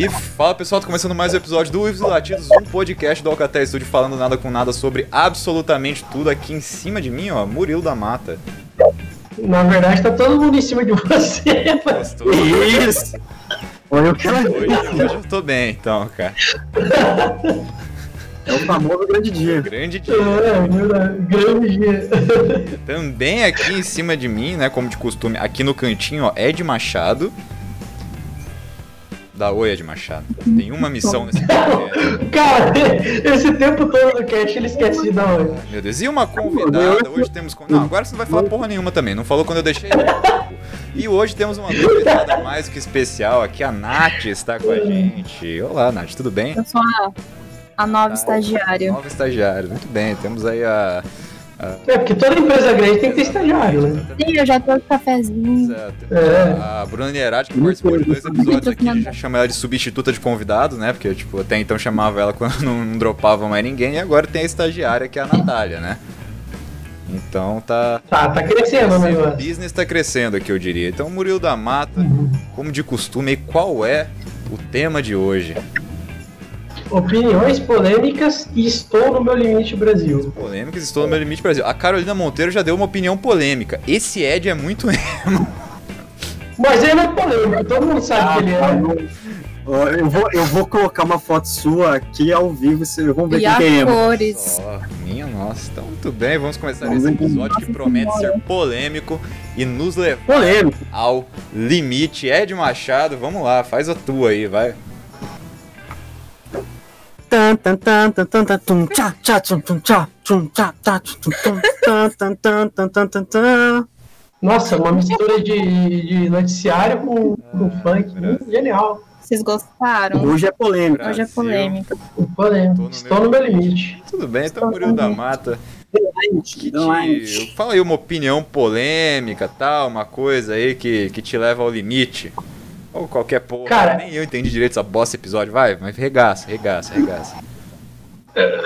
E fala pessoal, tô começando mais um episódio do Uivos e Latidos, um podcast do Alcatel Studio falando nada com nada sobre absolutamente tudo aqui em cima de mim, ó, Murilo da Mata. Na verdade, tá todo mundo em cima de você. Gostou? Isso! Olha o que ela Hoje, hoje eu tô bem, então, cara. É o famoso grande dia. Grande dia. É. Grande dia. Também aqui em cima de mim, né, como de costume, aqui no cantinho, ó, Ed Machado. Dá oi, Ed Machado. Tem uma missão nesse podcast. Cara, esse tempo todo do cast ele esquece de dar oi. Meu Deus, e uma convidada, hoje temos... con- Não, agora você não vai falar porra nenhuma também, não falou quando eu deixei. E hoje temos uma convidada mais que especial aqui, a Nath está com a gente. Olá, Nath, tudo bem? Eu sou a, a nova Ah, estagiária. Nova estagiária, muito bem, temos aí a... É, porque toda empresa grande tem que ter estagiário, né? Sim, eu já tô com cafezinho. Exato. É. A Bruna Nierati, que participou de dois episódios aqui, a gente já chama ela de substituta de convidado, né? Porque, tipo, até então chamava ela quando não, não dropava mais ninguém, e agora tem a estagiária, que é a Natália, né? Então tá... Tá, tá crescendo o O business tá crescendo aqui, eu diria. Então, Murilo da Mata, como de costume, qual é o tema de hoje? Opiniões polêmicas e estou no meu limite Brasil. Polêmicas, estou no meu limite Brasil. A Carolina Monteiro já deu uma opinião polêmica. Esse Ed é muito Mas ele não é polêmico, todo mundo sabe que ele é. Eu vou, eu vou colocar uma foto sua aqui ao vivo, vocês vão ver E quem tem emo. cores. Só, minha nossa. Então, muito bem, vamos começar Vamos esse episódio que promete ser polêmico e nos levar Polêmico. ao limite. Ed Machado, vamos lá, faz a tua aí, vai. Nossa, uma mistura de, de noticiário com, com funk. Hum, Genial. Vocês gostaram? Hoje é polêmico. Hoje é polêmica. Polêmico. Estou no meu limite. Tudo bem, então, Murilo da Mata. Que te... Fala aí uma opinião polêmica, tal, uma coisa aí que, que te leva ao limite. Ou qualquer porra. Cara- Nem eu entendi direito essa bosta episódio. Vai, mas regaça, regaça, regaça.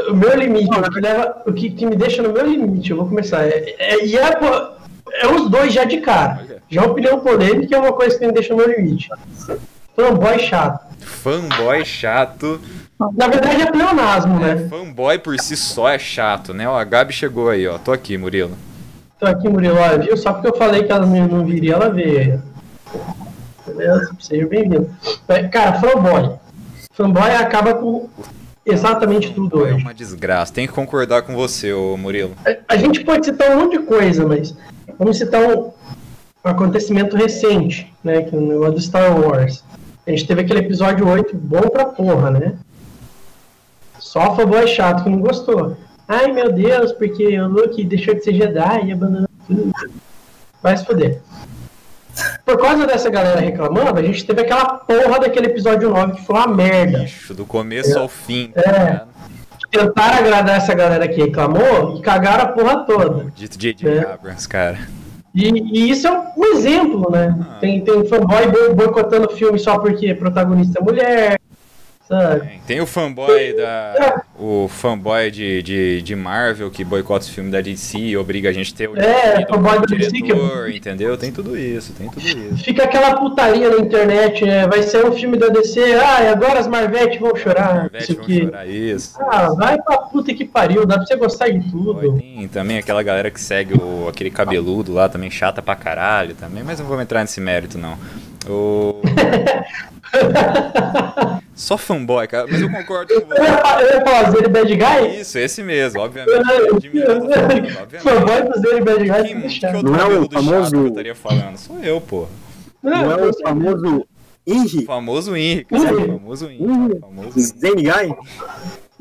O meu limite, o que, leva, o que, que me deixa no meu limite, eu vou começar. É, é, e é, é os dois já de cara. Olha. Já a opinião polêmica é uma coisa que me deixa no meu limite. Fanboy chato. Fanboy chato. Na verdade é pleonasmo, É, né? fanboy por si só é chato, né? Ó, a Gabi chegou aí, ó. Tô aqui, Murilo. Tô aqui, Murilo, olha, viu? Só porque eu falei que ela não, não viria, ela veio. Beleza? Seja bem-vindo. Mas, Cara, fanboy. Fanboy acaba com exatamente tudo É hoje. uma desgraça. Tem que concordar com você, ô Murilo. A gente pode citar um monte de coisa, mas vamos citar um acontecimento recente, né? Que é o negócio do Star Wars. A gente teve aquele episódio 8 bom pra porra, né? Só fanboy chato que não gostou. Ai meu Deus, porque o Luke deixou de ser Jedi e abandonou tudo. Vai se fuder. Por causa dessa galera reclamando, a gente teve aquela porra daquele episódio 9 que foi uma merda. Bicho, do começo ao fim. tá É. ligado? Tentaram agradar essa galera que reclamou e cagaram a porra toda. Dito J.J. É. Abrams, cara. E, e isso é um exemplo, né? Ah. Tem, tem fanboy boi- boicotando filme só porque protagonista é mulher, sabe? Tem, o fanboy da. O fanboy de, de, de Marvel que boicota os filmes da DC e obriga a gente a ter o É, do fanboy da DC que- diretor, entendeu? Tem tudo isso, tem tudo isso. Fica aquela putaria na internet, né? Vai ser um filme da DC, ah, e agora as Marvete vão chorar. Marvete Isso vão aqui. chorar isso. Ah, vai pra puta que pariu, dá pra você gostar de tudo. Tem também aquela galera que segue o, aquele cabeludo lá, também chata pra caralho também, mas não vou entrar nesse mérito, não. O... Só fanboy, cara, mas eu concordo com Eu você. eu ia falar Zero Bad Guy? Isso, esse mesmo, obviamente. Fanboy do Zero Bad Guy Quem, tem que outro Não é o famoso- que eu estaria falando? Sou eu, pô. Não é o famoso Henry? famoso Henrique, cara, o famoso o famoso. Zen Guy?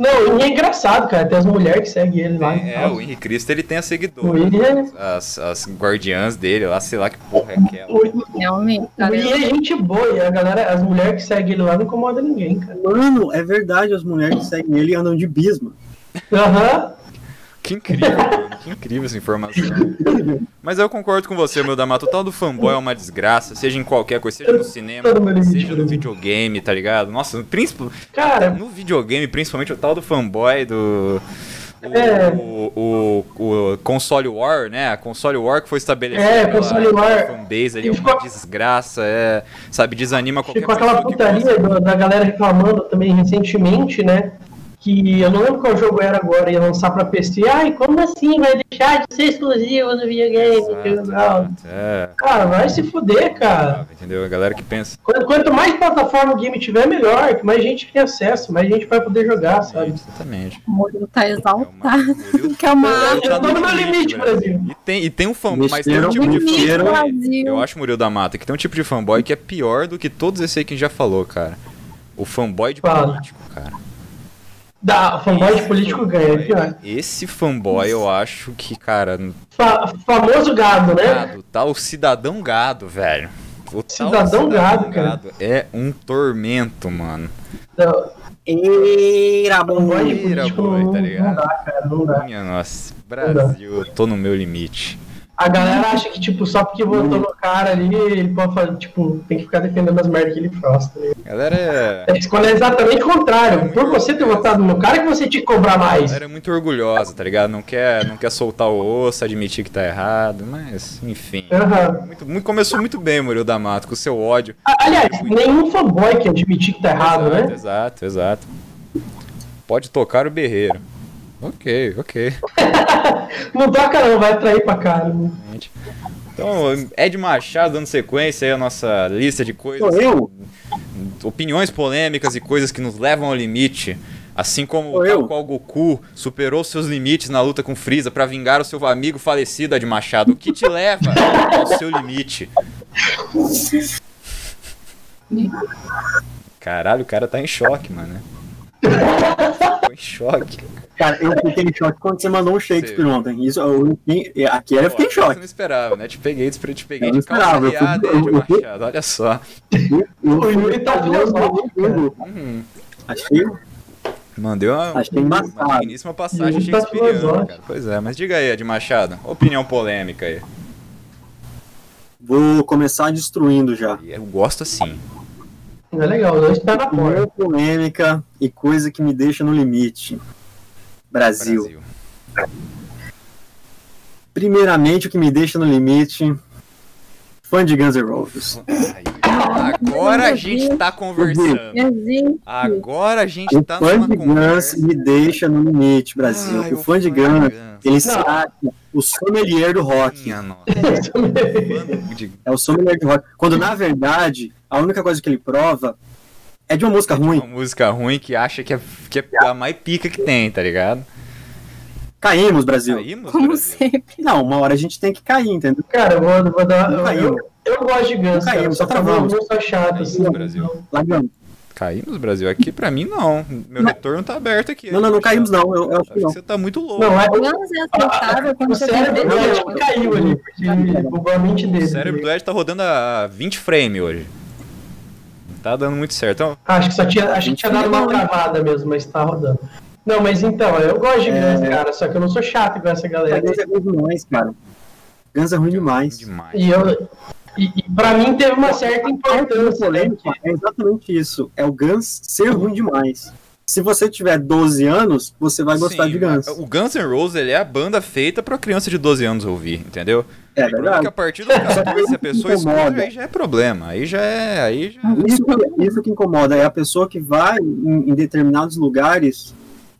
Não, e é engraçado, cara. Tem as mulheres que seguem ele lá. É, o Henrique Cristo, ele tem a seguidora. É- As, as guardiãs dele lá, sei lá que porra é aquela. o- Realmente, o cara. Henry é gente boa, e a galera, as mulheres que seguem ele lá não incomoda ninguém, cara. Mano, é verdade, as mulheres que seguem ele andam de bisma. Aham. Que incrível, mano. Que incrível essa informação. Mas eu concordo com você, meu Damato. O tal do fanboy é uma desgraça, seja em qualquer coisa, seja no cinema, mundo seja no videogame, tá ligado? Nossa, no, Cara, no videogame, principalmente o tal do fanboy do. É. o, o, o console war, né? A console war que foi estabelecida É, pela, console war. fanbase ali, é uma ficou- desgraça, é, sabe, desanima qualquer Ficou aquela putaria da galera reclamando também recentemente, né? Que eu não lembro qual jogo era agora, ia lançar pra PC. Ai, como assim vai deixar de ser exclusivo no videogame? Exato, Não. exato, é, Cara, vai se fuder, cara. entendeu? A galera que pensa. Quanto, quanto mais plataforma o game tiver, melhor. Que mais gente tem acesso, mais gente vai poder jogar, sabe? Exatamente. O Murilo tá É exaltado. Que é uma Eu tá tô no meu limite, Brasil. E tem, e tem um fanboy, mas tem um tipo de fanboy. Eu acho, Murilo da Mata, que tem um tipo de fanboy que é pior do que todos esses aí que a gente já falou, cara. O fanboy de Fala. político, cara. Da fanboy de político ganha, é pior. Esse fanboy eu acho que, cara, Fa- famoso gado, né? gado, tá o cidadão gado, velho. O tal Cidadão gado, cara. É um tormento, mano. Não, Eira, de Eira, político boy, não, tá não ligado? dá, cara, não dá. Minha nossa, Brasil, eu tô no meu limite. A galera acha que, tipo, só porque votou no cara ali, ele pode fazer, tipo, tem que ficar defendendo as merdas que ele faz, tá ligado? A galera é, É, Quando é exatamente o contrário. Por você ter votado no cara que você tinha que cobrar a mais. galera é muito orgulhosa, tá ligado? Não quer, não quer soltar o osso, admitir que tá errado, mas, enfim. Aham. Muito, muito- começou muito bem, Murilo da Mata, com o seu ódio. A- Aliás, nenhum fanboy que admitir que tá errado, exato, né? exato, exato. Pode tocar o berreiro. Ok, ok. Não toca não, vai atrair pra cara. Gente. Então, Ed Machado dando sequência aí a nossa lista de coisas. Sou eu? Opiniões polêmicas e coisas que nos levam ao limite. Assim como eu. qual Goku superou seus limites na luta com Freeza pra vingar o seu amigo falecido, Ed Machado. O que te leva ao seu limite? Caralho, o cara tá em choque, mano. Em choque. Cara, eu fiquei em choque quando você mandou um Shakespeare ontem. Isso, eu, eu, aqui eu fiquei em choque. não esperava, né? Te peguei, te peguei Eu não de esperava, eu fui- riada, eu- Ed eu fui- Machado. Olha só. O Yuri tá. Uhum. Achei, Mandei uma, Achei uma embaçado. magníssima passagem tá shakespeariana, cara. Pois é, mas diga aí, Ed Machado, opinião polêmica aí. vou começar destruindo já. Eu gosto assim. É legal, dois pés na porta. Polêmica e coisa que me deixa no limite. Brasil. Brasil. Primeiramente, o que me deixa no limite. Fã de Guns N' Roses. Agora a gente tá conversando. Existe. Agora a gente O tá fã numa de Guns conversa. me deixa no limite, Brasil. Ai, o fã de Guns, ele se Não. acha o sommelier do rock. Minha nossa. Fã de- É o sommelier do rock. Quando, na verdade, a única coisa que ele prova é de uma música Uma ruim. música ruim que acha que é, que é a mais pica que tem, tá ligado? Caímos, Brasil. Caímos, Como Brasil. sempre. Não, uma hora a gente tem que cair, entendeu? Cara, eu vou, vou dar. Não Eu, caiu. eu, eu gosto de Guns, Não caiu, cara. só que eu não travamos. sou chato, assim. Brasil. Largamos. Caímos, Brasil. Aqui pra mim não. Meu retorno tá aberto aqui. Não, não, não caímos, não. Eu, eu acho que não. você tá muito louco. Não, é, O Guns é aceitável quando você cérebro do Não, Ed não. caiu ali, porque bugou a mente dele. O cérebro do Ed tá rodando a 20 frames hoje. Não tá dando muito certo. Então, Acho que só tinha, acho que tinha dado uma travada mesmo, mas tá rodando. Não, mas então, eu gosto de É. Guns, cara, só que eu não sou chato com essa galera. Guns é ruim demais, cara. Guns é ruim demais. demais. E eu. E, e pra mim teve uma certa importância, né? polêmica é exatamente isso. É o Guns ser ruim demais. Se você tiver 12 anos, você vai gostar Sim, de Guns. O Guns N' Roses ele é a banda feita pra criança de 12 anos ouvir, entendeu? É Porque verdade. a partir dos 14, se a pessoa escuta, aí já é problema. Aí já é. Aí já... Isso, isso que incomoda é a pessoa que vai em, em determinados lugares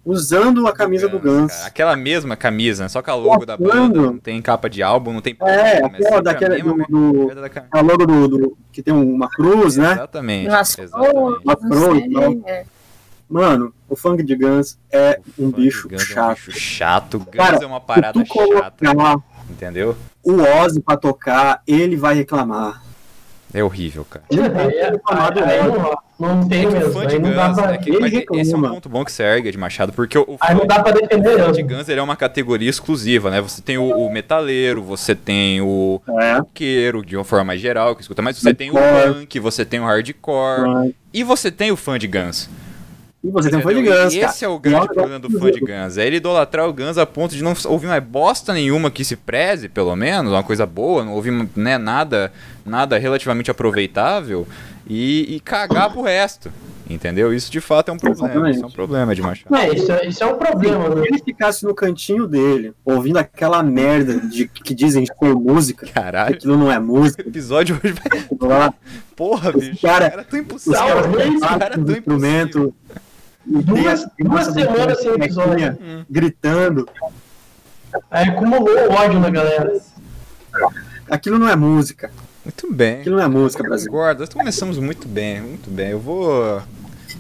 usando a camisa do Guns. cara. Aquela mesma camisa, só que a logo da banda não tem capa de álbum, não tem. É, aquela a daquela mesma do, do, da a logo do, do- que tem uma cruz, né? Exatamente. Nas exatamente. Uma então. é. Mano, o funk de Guns é um Fã de bicho Guns É um chato. bicho chato. Guns Cara, é uma Se parada tu colocar chata, entendeu? o Ozzy pra tocar, ele vai reclamar. É horrível, cara. Aí, aí Ozzy. não, não tem É mesmo. fã de Aí não dá Guns, pra, é que, esse é um ponto bom que você ergue, Ed Machado, porque o, o aí não dá pra defender, O fã de Guns ele é uma categoria exclusiva, né? Você tem o, o metaleiro, você tem o É, roqueiro, de uma forma mais geral, que escuta, mas você tem o punk, você tem o hardcore, e você tem o fã de Guns. E você tem um fã de entendeu? Guns, E cara. esse é o grande problema do fã de Guns, é ele idolatrar o Guns a ponto de não ouvir mais bosta nenhuma que se preze, pelo menos, uma coisa boa, não ouvir né, nada, nada relativamente aproveitável, e, e cagar pro resto. Entendeu? Isso de fato é um problema. Exatamente. Isso é um problema de Machado. É, isso, é- isso é um problema, Se né? ele ficasse no cantinho dele, ouvindo aquela merda de que dizem que foi música, Caralho. aquilo não é O música, episódio hoje vai. Porra, Os bicho. cara- Os caras tão os impossível. caras Não, Os caras têm tão instrumento. impossível. e tem Duas- as duas semanas sem episódio. Hum. gritando. Aí acumulou o ódio na galera. Aquilo não é música. Muito bem. Aquilo não é música, Brasil. Concordo, nós começamos muito bem, muito bem. Eu vou.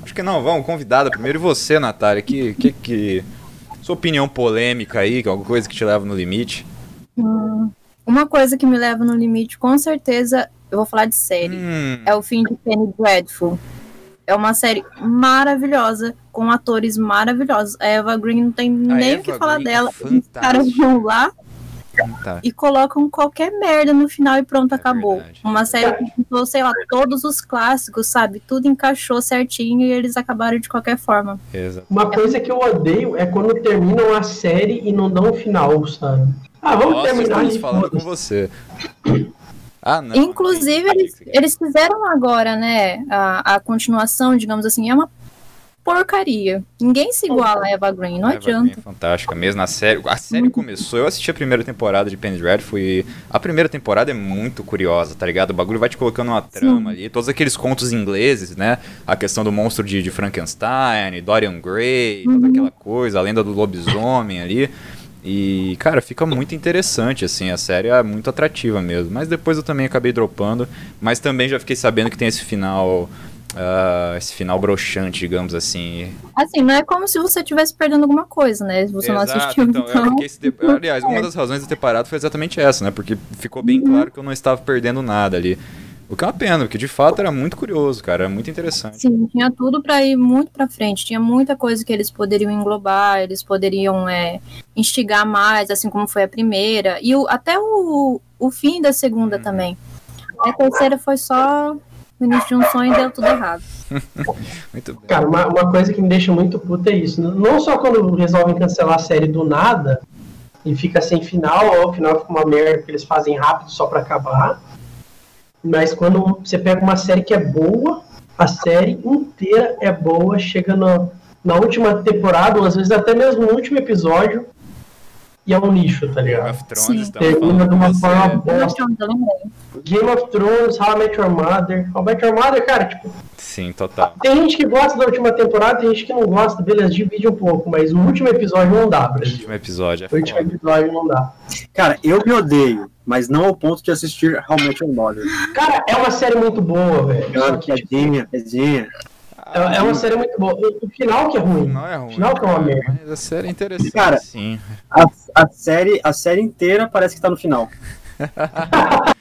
Acho que não, vamos, convidada primeiro. E você, Natália, que, que, que. Sua opinião polêmica aí, que é alguma coisa que te leva no limite? Uma coisa que me leva no limite, com certeza, eu vou falar de série. Hum, É o fim de Penny Dreadful. É uma série maravilhosa, com atores maravilhosos. A Eva Green não tem nem Eva o que falar Green é dela. Os caras vão lá tá. e colocam qualquer merda no final e pronto, É acabou. verdade. Uma série que juntou, sei lá, todos os clássicos, sabe? Tudo encaixou certinho e eles acabaram de qualquer forma. Exato. Uma coisa que eu odeio é quando terminam a série e não dão um final, sabe? Ah, vamos Nossa, terminar estamos falando com você. Ah, não. Inclusive, eles, eles fizeram agora, né, a, a continuação, digamos assim, é uma porcaria. Ninguém se iguala a Eva Green, não Eva Green adianta. é fantástica mesmo na série. A série começou, eu assisti a primeira temporada de Penny Dreadful e a primeira temporada é muito curiosa, tá ligado? O bagulho vai te colocando uma trama ali, todos aqueles contos ingleses, né? A questão do monstro de, de Frankenstein, Dorian Gray, toda aquela coisa, a lenda do lobisomem ali. E, cara, fica muito interessante, assim, a série é muito atrativa mesmo. Mas depois eu também acabei dropando, mas também já fiquei sabendo que tem esse final. ah, esse final broxante, digamos assim. Assim, não é como se você estivesse perdendo alguma coisa, né? Se você não Exato, assistiu, então, então. eu fiquei esse de- Aliás, uma das razões de ter parado foi exatamente essa, né? Porque ficou bem claro que eu não estava perdendo nada ali. O que é uma pena, porque de fato era muito curioso, cara, era muito interessante. Sim, tinha tudo pra ir muito pra frente. Tinha muita coisa que eles poderiam englobar, eles poderiam é, instigar mais, assim como foi a primeira. E o- até o, o fim da segunda Uhum. também. A terceira foi só o início de um sonho e deu tudo errado. Muito bem. Cara, uma, uma coisa que me deixa muito puta é isso. Não só quando resolvem cancelar a série do nada e fica sem final, ou o final fica uma merda que eles fazem rápido só pra acabar. Mas quando você pega uma série que é boa, a série inteira é boa, chega na, na última temporada, ou às vezes até mesmo no último episódio, e é um lixo, tá Game ligado? of Thrones, Termina de uma forma bosta. Game of Thrones, How I Met Your Mother. How I Met Your Mother, cara, tipo, Sim, total. tem gente que gosta da última temporada, tem gente que não gosta, beleza, divide um pouco, mas o último episódio não dá, O Brasil. último episódio é O último episódio não dá. Cara, eu me odeio, mas não ao ponto de assistir How I Met Your Mother. Cara, é uma série muito boa, velho. Claro, que, tipo, piadinha, piadinha. É, é uma série muito boa. O, final que é ruim. Não é ruim. O final que é uma merda. Mas a série é interessante, Cara, sim. A, a, série, a série inteira parece que tá no final.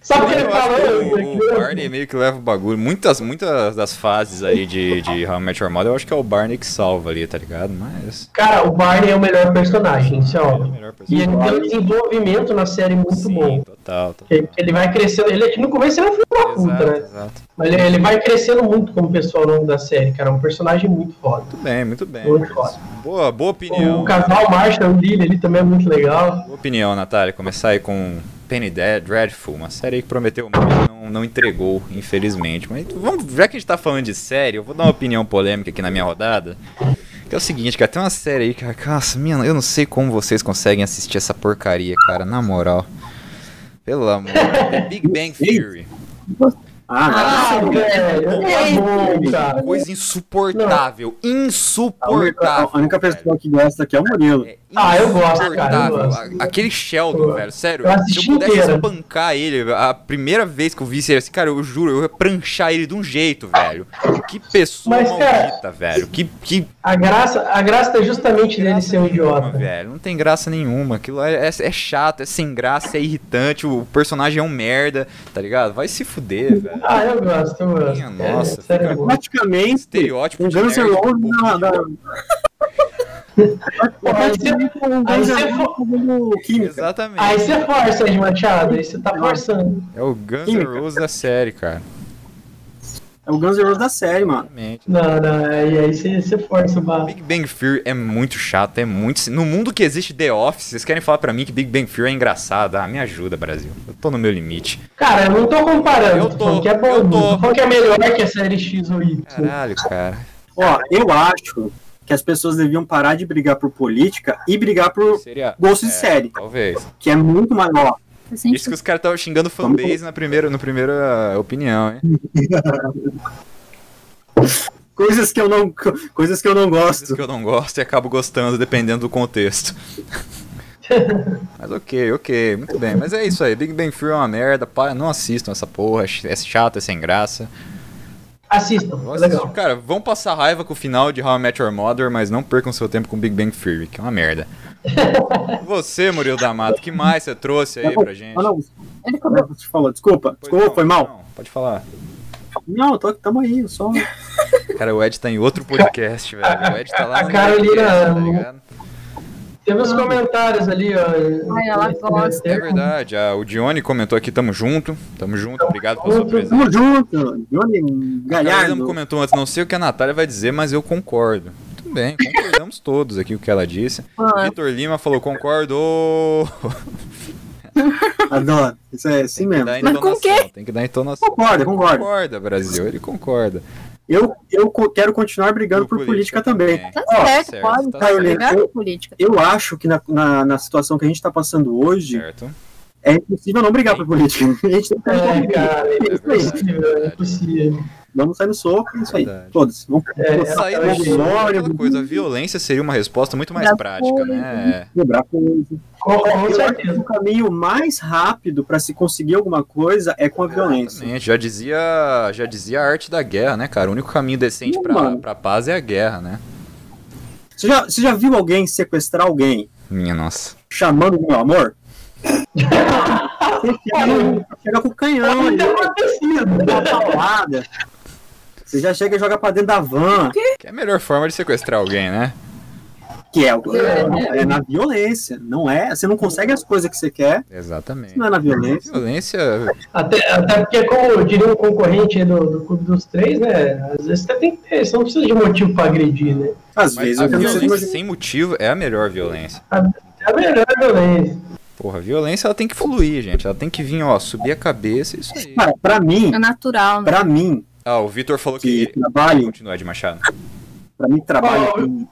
Sabe o que ele falou? o, o Barney meio que leva o bagulho. Muitas, muitas das fases aí de, de How I Met Your Mother, eu acho que é o Barney que salva ali, tá ligado? Mas. Cara, o Barney é o melhor personagem, isso é É óbvio. E ele tem um desenvolvimento na série muito Sim, bom. total, total. Ele, ele vai crescendo. Ele, no começo ele é um filho da puta, né? exato. Mas ele, ele vai crescendo muito como pessoa ao longo da série, cara. É um personagem muito foda. Muito bem, muito bem. Muito foda. Boa, boa opinião. O casal Marshall Lily ali também é muito legal. Boa opinião, Natália. Começar aí com Penny Dead, Dreadful, uma série aí que prometeu muito e não, não entregou, infelizmente. Mas vamos, já que a gente tá falando de série, eu vou dar uma opinião polêmica aqui na minha rodada. Que é o seguinte, cara, tem uma série aí, cara, nossa, minha, eu não sei como vocês conseguem assistir essa porcaria, cara, na moral. Pelo amor, The Big Bang Theory. Ah, Ah, velho, é. Coisa insuportável, A única, insuportável. a única pessoa que gosta aqui é o Murilo. É Ah, eu gosto, cara, eu gosto. Aquele Sheldon, Eu- velho, sério. eu Se eu pudesse inteira. espancar ele, a primeira vez que eu vi ele assim, cara, eu juro, eu ia pranchar ele de um jeito, velho. Que pessoa Mas, cara, maldita, velho. Que, que A graça, a graça tá justamente dele ser um nenhuma, idiota. velho. Não tem graça nenhuma. Aquilo é, é, é chato, é sem graça, é irritante. O personagem é um merda, tá ligado? Vai se fuder, velho. Ah, eu gosto, eu gosto. Minha nossa, é, sério, é bom. Praticamente, Estereótipo um Guns N' Roses porra. Aí você química. Exatamente. Aí você força, Ed Machado, aí você tá forçando. É o Guns N'. Roses da série, cara. É o Guns N' Roses da série, mano. Não, não, aí, aí você, você força o barro. Big Bang Theory é muito chato, é muito. No mundo que existe The Office, vocês querem falar pra mim que Big Bang Theory é engraçado? Ah, me ajuda, Brasil. Eu tô no meu limite. Cara, eu não tô comparando. Eu tô que é bom. eu tô. Falando que é melhor que a série X ou Y. Caralho, cara. Ó, eu acho que as pessoas deviam parar de brigar por política e brigar por Seria. gosto de é, série, Talvez. que é muito maior. Sentido. Isso que os caras estavam xingando fanbase na primeira, no primeira opinião, hein? Coisas que eu não, coisas que eu não Coisas gosto. que eu não gosto e acabo gostando dependendo do contexto. Mas ok, ok, muito bem. Mas é isso aí, Big Bang Theory é uma merda, pá, não assistam essa porra, é chato, é sem graça. Assistam, é Vamos legal. Cara, vão passar raiva com o final de How I Met Your Mother, mas não percam seu tempo com Big Bang Theory, que é uma merda. Você, Murilo D'Amato, que mais você trouxe aí pra gente? Ah, não, Ele cobrou. você falou, desculpa, Pois desculpa, não, foi mal. não, pode falar. Não, tô, tamo aí, só. Cara, o Ed tá em outro podcast, velho. O Ed tá lá A no Carolina- podcast, tá ligado? Teve uns comentários ali, ó. Ai, ela gosta. É verdade, ah, o Dione comentou aqui, tamo junto, tamo junto, obrigado pela sua presença. Tamo junto, Johnny A Carolina Galhardo. comentou antes, não sei o que a Natália vai dizer, mas eu concordo. Tudo bem, concordamos todos aqui com o que ela disse. Ah, Vitor Lima falou, concordo. Adoro, isso é assim mesmo. Mas com o entonação, Tem que dar entonação. Concordo, concordo. Concorda, Brasil, ele concorda. Eu, eu quero continuar brigando por política, também. Tá Ó, certo, pode. tá Tá certo. ligado Eu- política. Eu acho que na, na, na situação que a gente tá passando hoje, Certo. é impossível não brigar por política. A gente tem que É, cara, é É é é É, é, é, soco é memória, aquela coisa, a violência seria uma resposta muito mais prática, coisa. né? quebrar coisa. Com, com certeza. o caminho mais rápido para se conseguir alguma coisa é com a violência. Exatamente, já dizia, já dizia a arte da guerra, né, cara? O único caminho decente mano. pra paz é a guerra, né? Você já, você já viu alguém sequestrar alguém Minha nossa. chamando meu amor? Você chega, no- chega com o canhão ali, acontecido. uma paulada. Você já chega e joga pra dentro da van, Que é a melhor forma de sequestrar alguém, né? que é, o- é na violência. Não é? Você não consegue as coisas que você quer, Exatamente. não é na violência. Violência. Até, até porque, como diria um concorrente aí do, do Clube dos Três, né? Às vezes você tem que ter, você não precisa de motivo pra agredir, né? Às Mas vezes a eu não violência sem motivo é a melhor violência. É a melhor violência. Porra, a violência ela tem que fluir, gente. Ela tem que vir, ó, subir a cabeça, isso aí. Cara, pra mim, É natural, né? pra mim, Ah, o Vitor falou que que. trabalho, Continua de Machado. pra mim trabalho com,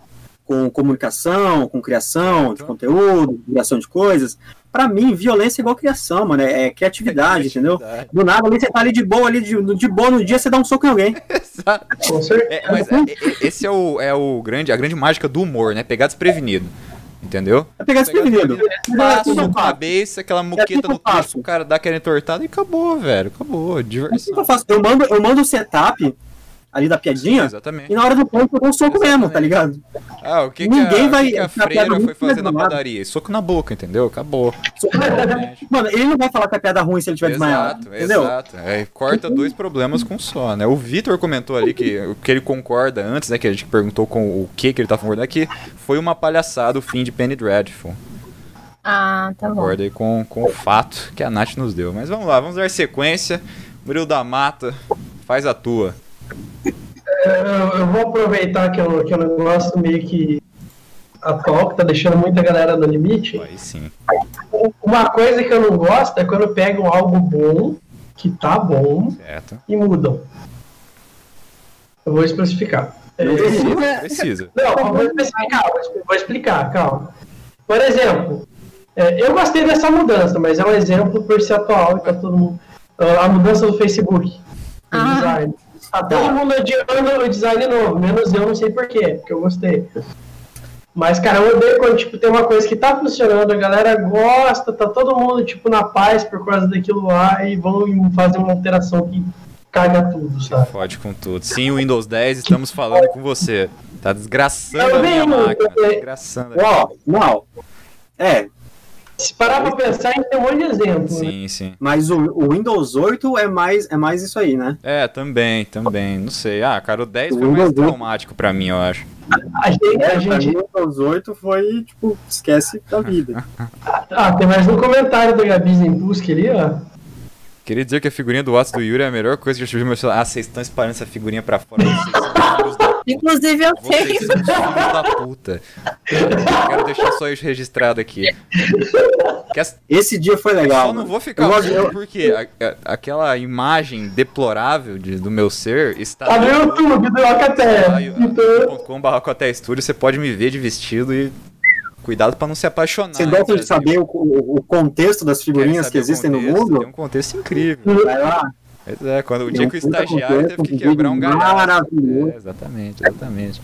com comunicação, com criação de conteúdo, criação de coisas, pra mim, violência é igual criação, mano, é, é criatividade, entendeu? Do nada ali você tá ali de boa, ali de, de boa no dia, você dá um soco em alguém. Exato. Com certeza. É, mas é, é, esse é o, é o grande, a grande mágica do humor, né? Pegar desprevenido. Entendeu? É pegar desprevenido. Passa Tudo na cabeça, aquela moqueta no faço. o cara dá aquela entortada e acabou, velho. Acabou. Que Diversão. eu faço. Eu mando, eu mando o setup ali da piadinha, Exatamente. e na hora do ponto eu dou um soco mesmo, tá ligado? Ah, o que, Ninguém que a, vai- o que a freira foi fazer na padaria? Soco na boca, entendeu? Acabou. Mano, ele não vai falar que é piada ruim se ele tiver desmaiado. Exato, Entendeu? exato. É, corta dois problemas com só, né? O Vitor comentou ali que o que ele concorda antes, né? Que a gente perguntou com o que, que ele tá concordando, é que foi uma palhaçada o fim de Penny Dreadful. Ah, tá bom. Concorda aí com, com o fato que a Nath nos deu. Mas vamos lá, vamos dar sequência. Murilo da Mata, faz a tua. Eu, eu vou aproveitar que eu, que eu não gosto meio que atual, que tá deixando muita galera no limite. Aí sim. Uma coisa que eu não gosto é quando pegam algo bom, que tá bom, Certo. e mudam. Eu vou especificar. É, Precisa, precisa. Não, eu vou explicar, vou expli- vou explicar, calma. Por exemplo, é, eu gostei dessa mudança, mas é um exemplo por ser atual e tá todo mundo. A mudança do Facebook, do Ah. design. Tá todo mundo odiando o design novo, menos eu, não sei porquê, porque eu gostei. Mas, cara, eu odeio quando tipo, tem uma coisa que tá funcionando, a galera gosta, tá todo mundo tipo, na paz por causa daquilo lá e vão fazer uma alteração que caga tudo, sabe? Pode com tudo. Sim, o Windows 10, estamos falando com você. Tá desgraçando Eu a minha venho, máquina. Tá desgraçando. Ó, não. É, Se parar pra pensar, a gente tem um monte de exemplo. né? Sim, sim. mas o, o Windows 8 é mais, é mais isso aí, né? É, também, também. Não sei. Ah, cara, o 10 foi O mais Windows 10. traumático pra mim, eu acho. A gente, É, a gente o Windows 8 foi, tipo, esquece da vida. Ah, tem mais um comentário do Gabi Zembuski ali, ó. Queria dizer que a figurinha do WhatsApp do Yuri é a melhor coisa que eu já vi no meu celular. Ah, vocês estão espalhando essa figurinha pra fora. Vocês Inclusive eu Vocês tenho. são filhos da puta. Eu quero deixar só isso registrado aqui. Esse dia foi legal. só não vou ficar Eu puto eu- porque a- a- aquela imagem deplorável de- do meu ser está Tá no YouTube do Alcatel. Então, .com.br até estúdio, você pode me ver de vestido e cuidado pra não se apaixonar. Você gosta hein, de saber o, o- contexto das figurinhas que existem no contexto? mundo? Tem um contexto incrível. Vai lá. Pois é, quando o dia que o estagiário teve que quebrar um maravilhoso. É, exatamente, exatamente.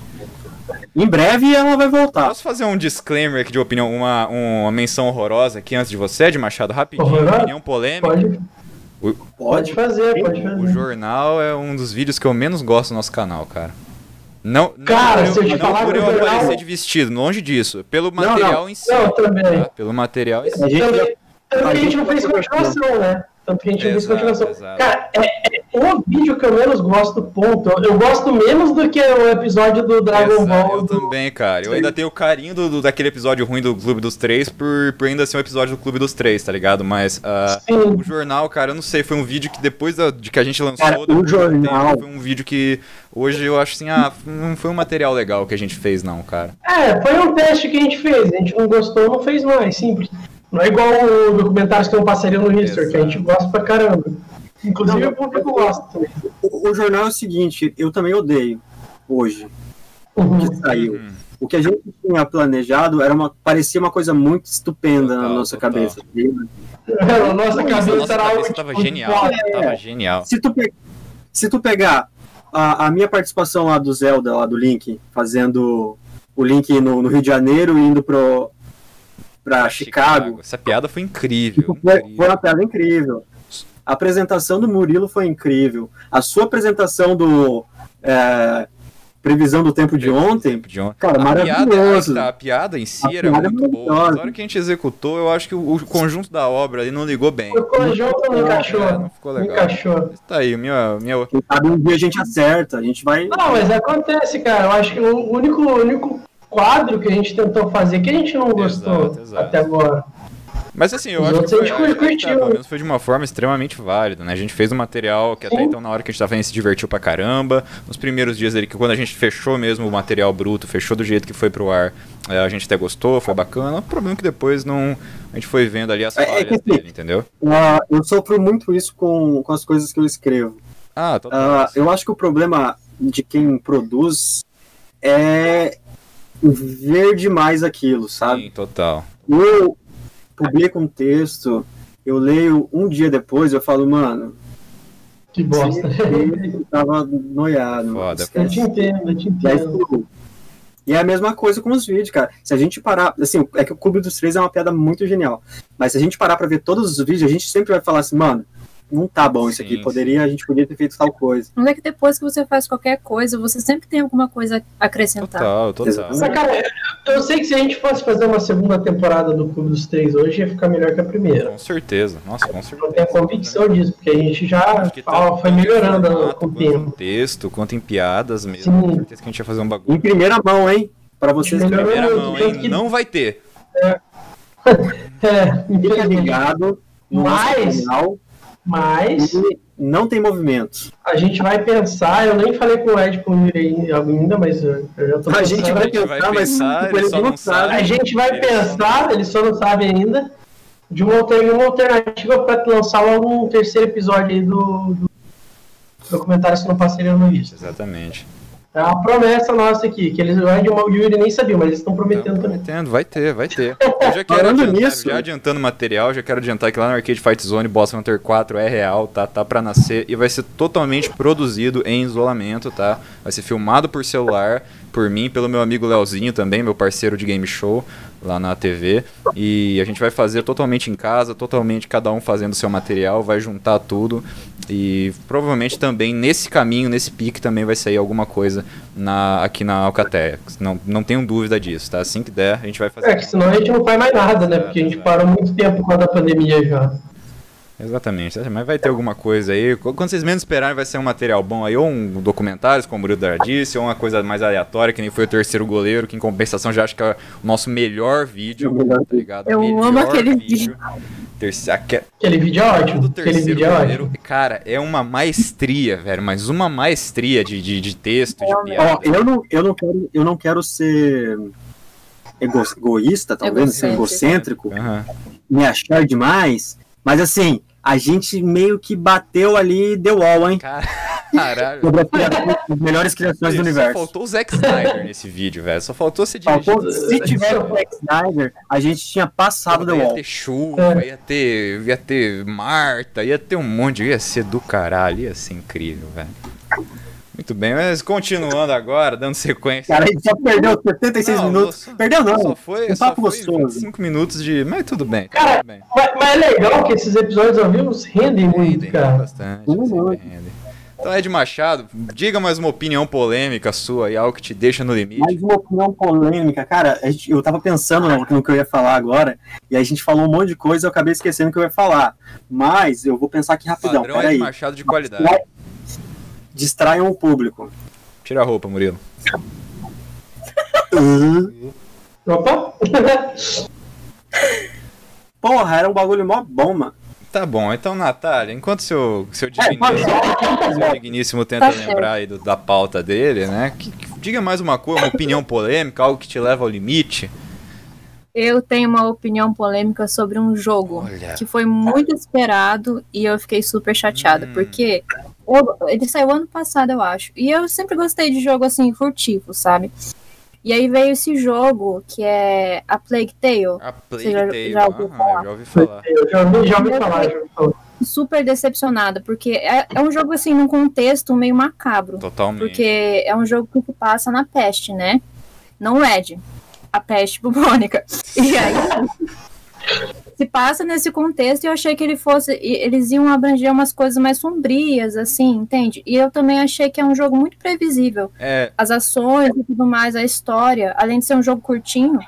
Em breve ela vai voltar. Posso fazer um disclaimer aqui de opinião, uma, uma menção horrorosa aqui antes de você, de Machado, rapidinho, Horrorosa? opinião polêmica. pode, O, pode fazer, pode o fazer. jornal é um dos vídeos que eu menos gosto no nosso canal, cara. Não, não Cara, por se eu te não falar por que eu o jornal- aparecer de vestido, longe disso. Pelo não. material em si. Não, também. tá? Pelo material em si. A gente Também- que a gente não fez continuação, né? Tanto que a gente Exato, continuação. exato. Cara, é, é o vídeo que eu menos gosto, ponto. Eu, eu gosto menos do que o episódio do Dragon Exato, Ball. eu do- também, cara. Eu ainda tenho o carinho do, do- daquele episódio ruim do Clube dos Três por, por ainda ser um episódio do Clube dos Três, tá ligado? Mas Sim. o jornal, cara, eu não sei, foi um vídeo que depois da- de que a gente lançou, Cara, o um jornal- tempo, foi um vídeo que hoje eu acho assim, ah, não foi um material legal que a gente fez, não, cara. É, foi um teste que a gente fez. A gente não gostou, não fez mais, simples. Não é igual o documentário que eu passaria no History, que a gente gosta pra caramba. Inclusive Não, o público gosta também. O, o jornal é o seguinte, eu também odeio hoje. Uhum. que saiu. Uhum. O que a gente tinha planejado era uma, parecia uma coisa muito estupenda na Total, nossa total. cabeça. A nossa cabeça nossa era cabeça algo tava tipo, genial, tava genial. Se tu, pe- se tu pegar a, a minha participação lá do Zelda, lá do Link, fazendo o Link no, no Rio de Janeiro e indo pro, pra Chicago, Essa piada foi incrível. tipo, foi, incrível. foi uma piada incrível. A apresentação do Murilo foi incrível. A sua apresentação do é, Previsão do Tempo de Ontem, Tempo de ontem. cara, A piada, maravilhoso. tá, a piada em si A era piada é muito boa. maravilhosa. Mas a hora que a gente executou, eu acho que o, o conjunto da obra ali não ligou bem. O conjunto não encaixou. É, não ficou legal. encaixou. Tá aí, minha, minha, Quem sabe um dia a gente acerta, a gente vai. Não, mas acontece, cara. Eu acho que o único, o único quadro que a gente tentou fazer que a gente não gostou Exato, exato. até agora. Mas assim, eu Os acho que foi, a tá, pelo menos foi de uma forma extremamente válida, né? A gente fez um material que até Sim. então, na hora que a gente tava fazendo, se divertiu pra caramba. Nos primeiros dias ali, que quando a gente fechou mesmo o material bruto, fechou do jeito que foi pro ar, é, a gente até gostou, foi bacana. O problema é que depois não. A gente foi vendo ali as É- é falhas que assim, dele, entendeu? Ah, eu sofro muito isso com, com as coisas que eu escrevo. Ah, total. Ah, eu acho que o problema de quem produz é ver demais aquilo, sabe? Sim, total. Eu publico um texto, eu leio um dia depois, eu falo, mano, Que bosta. eu tava noiado. mano. Foda, Eu Esquece. te entendo, eu te entendo. tipo, E é a mesma coisa com os vídeos, cara. Se a gente parar, assim, é que o Clube dos Três é uma piada muito genial. Mas se a gente parar pra ver todos os vídeos, a gente sempre vai falar assim, mano, não tá bom isso aqui. Sim, Poderia, a gente podia ter feito tal coisa. Mas é que depois que você faz qualquer coisa, você sempre tem alguma coisa a acrescentar. Total, total. Mas, cara, eu- eu sei que se a gente fosse fazer uma segunda temporada do Clube dos Três hoje, ia ficar melhor que a primeira. Com certeza. Nossa, com certeza. Eu tenho a convicção disso, porque a gente já fala- tanto foi em melhorando formato, com o em tempo. texto, quanto em piadas mesmo. Sim. Com certeza que a gente ia fazer um bagulho. Em primeira mão, hein? Pra vocês que Primeira mão, tanto hein? que- Não vai ter. É, infelizmente. ligados no nosso Mas- canal Mas não tem movimento. a gente vai pensar, eu nem falei com o Ed com o Yuri ainda, mas eu já tô A gente pensando. vai gente vai pensar, mas tipo, ele só não sabem. A gente vai Eles pensar, eles só não sabem ainda, de uma, alter- uma alternativa para lançar logo um terceiro episódio aí do, do documentário Se Não Passaria no. Exatamente. É uma promessa nossa aqui, que eles o Ed e o Yuri nem sabiam, mas eles estão prometendo Não, também. prometendo, vai ter, vai ter. Eu já quero Falando adiantar, nisso- já adiantando material, já quero adiantar que lá no Arcade Fight Zone Boss Hunter 4 é real, tá? Tá pra nascer e vai ser totalmente produzido em isolamento, tá? Vai ser filmado por celular, por mim, pelo meu amigo Leozinho também, meu parceiro de game show lá na TV. E a gente vai fazer totalmente em casa, totalmente cada um fazendo seu material, vai juntar tudo. E provavelmente também nesse caminho, nesse pique, também vai sair alguma coisa na, aqui na Alcateia. Não, não tenho dúvida disso, tá? Assim que der, a gente vai fazer. É, que senão a gente não faz mais nada, né? Porque a gente parou muito tempo com a da pandemia já. Exatamente, mas vai ter alguma coisa aí. Quando vocês menos esperarem, vai ser um material bom aí, ou um documentário, como o Murilo Dara disse, ou uma coisa mais aleatória, que nem foi o terceiro goleiro, que em compensação já acho que é o nosso melhor vídeo, tá ligado? Eu Melhor amo aquele vídeo. Terce... Aque... Aquele vídeo é ótimo. do Aquele terceiro vídeo é goleiro, ótimo. cara, é uma maestria, velho, mas uma maestria de, de, de texto, de Ó, piada. eu, não, eu, não quero, eu não quero ser ego- egoísta, talvez, ser Egocêntrico. egocêntrico, Aham. me achar demais, mas assim, a gente meio que bateu ali e deu all, hein? Caralho. Sobre as criações- as melhores criações do Só universo. faltou o Zack Snyder nesse vídeo, velho. Só faltou ser dirigido. Faltou, se tivesse o Zack Snyder, a gente tinha passado The ia Wall. ter chuva, É. ia ter, ia ter Marta, ia ter um monte, ia ser do caralho, ia ser incrível, velho. Muito bem, mas continuando agora, dando sequência. Cara, a gente só perdeu 76 Não, minutos. só- Perdeu não. Só foi, um só papo foi gostoso. 25 minutos de. Mas tudo bem, Cara, tudo bem. Mas, mas é legal que esses episódios ao vivo rendem muito, Rendem cara. bastante, Uhum. rendem. Então, Ed Machado, diga mais uma opinião polêmica sua e algo que te deixa no limite. Mais uma opinião polêmica. Cara, a gente- eu tava pensando no, no que eu ia falar agora, e a gente falou um monte de coisa, eu acabei esquecendo o que eu ia falar. Mas eu vou pensar aqui rapidão, Padrão Ed peraí. Machado de qualidade. Distraiam o público. Tira a roupa, Murilo. Opa! Porra, era um bagulho mó bom, mano. Tá bom, então, Natália, enquanto seu, seu, É, digníssimo, seu digníssimo tenta Tá lembrar aí do- da pauta dele, né? que- que- diga mais uma coisa, uma opinião polêmica, algo que te leva ao limite. Eu tenho uma opinião polêmica sobre um jogo Olha. que foi muito esperado e eu fiquei super chateada, Hum. porque eu- ele saiu ano passado, eu acho. E eu sempre gostei de jogo assim, furtivo, sabe? E aí veio esse jogo que é a Plague Tale. A Plague já- Tale, já ouviu falar? já ouvi falar. Eu já ouvi, já ouvi falar, já ouvi falar. Super decepcionada, porque é, é um jogo assim, num contexto meio macabro. Totalmente. Porque é um jogo que se passa na peste, né? Não Red. A peste bubônica. E aí. Se passa nesse contexto e eu achei que ele fosse. Eles iam abranger umas coisas mais sombrias, assim, entende? E eu também achei que é um jogo muito previsível. É, As ações e tudo mais, a história, além de ser um jogo curtinho.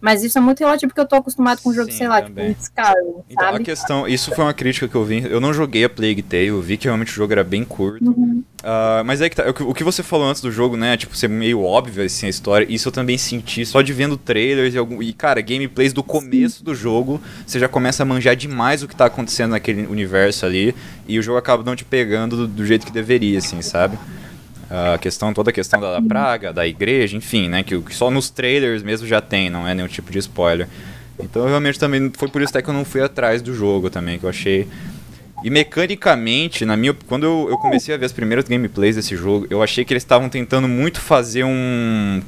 Mas isso é muito relativo porque eu tô acostumado com um jogo, Sim, sei lá, também. tipo um Skyrim, então a sabe? questão, isso foi uma crítica que eu vi. Eu não joguei a Plague Tale, eu vi que realmente o jogo era bem curto. Uhum. Ah, mas é que tá, o que- o que você falou antes do jogo, né? Tipo, ser meio óbvio assim a história. Isso eu também senti só de vendo trailers e, algum, e cara, gameplays do começo do jogo. Você já começa a manjar demais o que tá acontecendo naquele universo ali. E o jogo acaba não te pegando do, do jeito que deveria, assim, sabe? A questão, toda a questão da, da praga, da igreja, enfim, né? Que, que só nos trailers mesmo já tem, não é nenhum tipo de spoiler. Então realmente também foi por isso até que eu não fui atrás do jogo também, que eu achei. E mecanicamente, na minha, quando eu, eu comecei a ver as primeiras gameplays desse jogo, eu achei que eles estavam tentando muito fazer um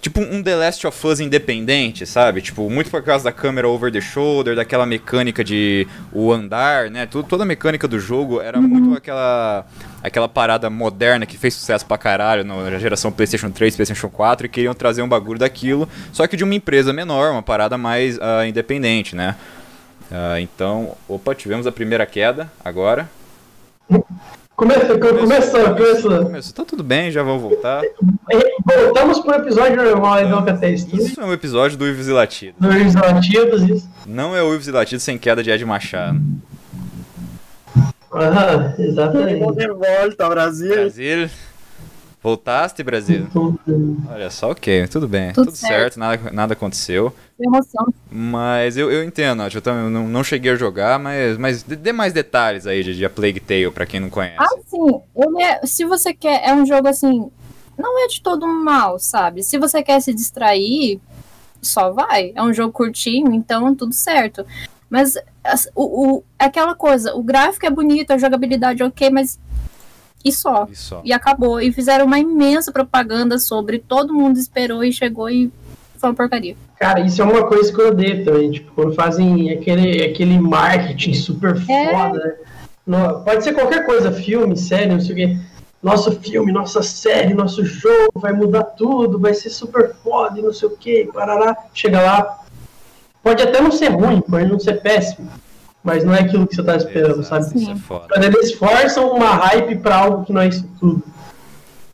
tipo um The Last of Us independente, sabe? Tipo, muito por causa da câmera over the shoulder, daquela mecânica de o andar, né? Tudo, toda a mecânica do jogo era muito aquela aquela parada moderna que fez sucesso pra caralho na geração PlayStation 3, PlayStation 4 e queriam trazer um bagulho daquilo, só que de uma empresa menor, uma parada mais ah, independente, né? Ah, então, opa, tivemos a primeira queda agora. Começou, começou, começou. Começou, tá tudo bem, já vou voltar. Voltamos pro episódio normal aí do Alcatesto. Isso é um episódio do Ives e Latido. Dois latidos, isso. Não é o Ives e Latido sem queda de Ed Machado. Aham, exatamente. de volta, Brasil. Brasil. Voltaste, Brasil? Olha só, ok, tudo bem. Tudo Tudo, certo, nada, nada aconteceu. Emoção. Mas eu, eu entendo, eu também não, não cheguei a jogar, mas, mas dê mais detalhes aí de, de A Plague Tale pra quem não conhece. Assim, ele é, se você quer, é um jogo assim, não é de todo mal, sabe? Se você quer se distrair, só vai. É um jogo curtinho, então tudo certo. Mas as- o, o- é aquela coisa, o gráfico é bonito, a jogabilidade é ok, mas e só. E só. E acabou. E fizeram uma imensa propaganda sobre, todo mundo esperou e chegou e foi uma porcaria. Cara, isso é uma coisa que eu odeio também. Tipo, quando fazem aquele, aquele marketing super É. foda. né? Pode ser qualquer coisa, filme, série, não sei o quê. Nosso filme, nossa série, nosso jogo vai mudar tudo, vai ser super foda e não sei o quê. Parará. Chega lá. Pode até não ser ruim, pode não ser péssimo. Mas não é aquilo que você tá esperando, Exato, sabe? Isso é foda. Quando eles forçam uma hype pra algo que não é isso tudo.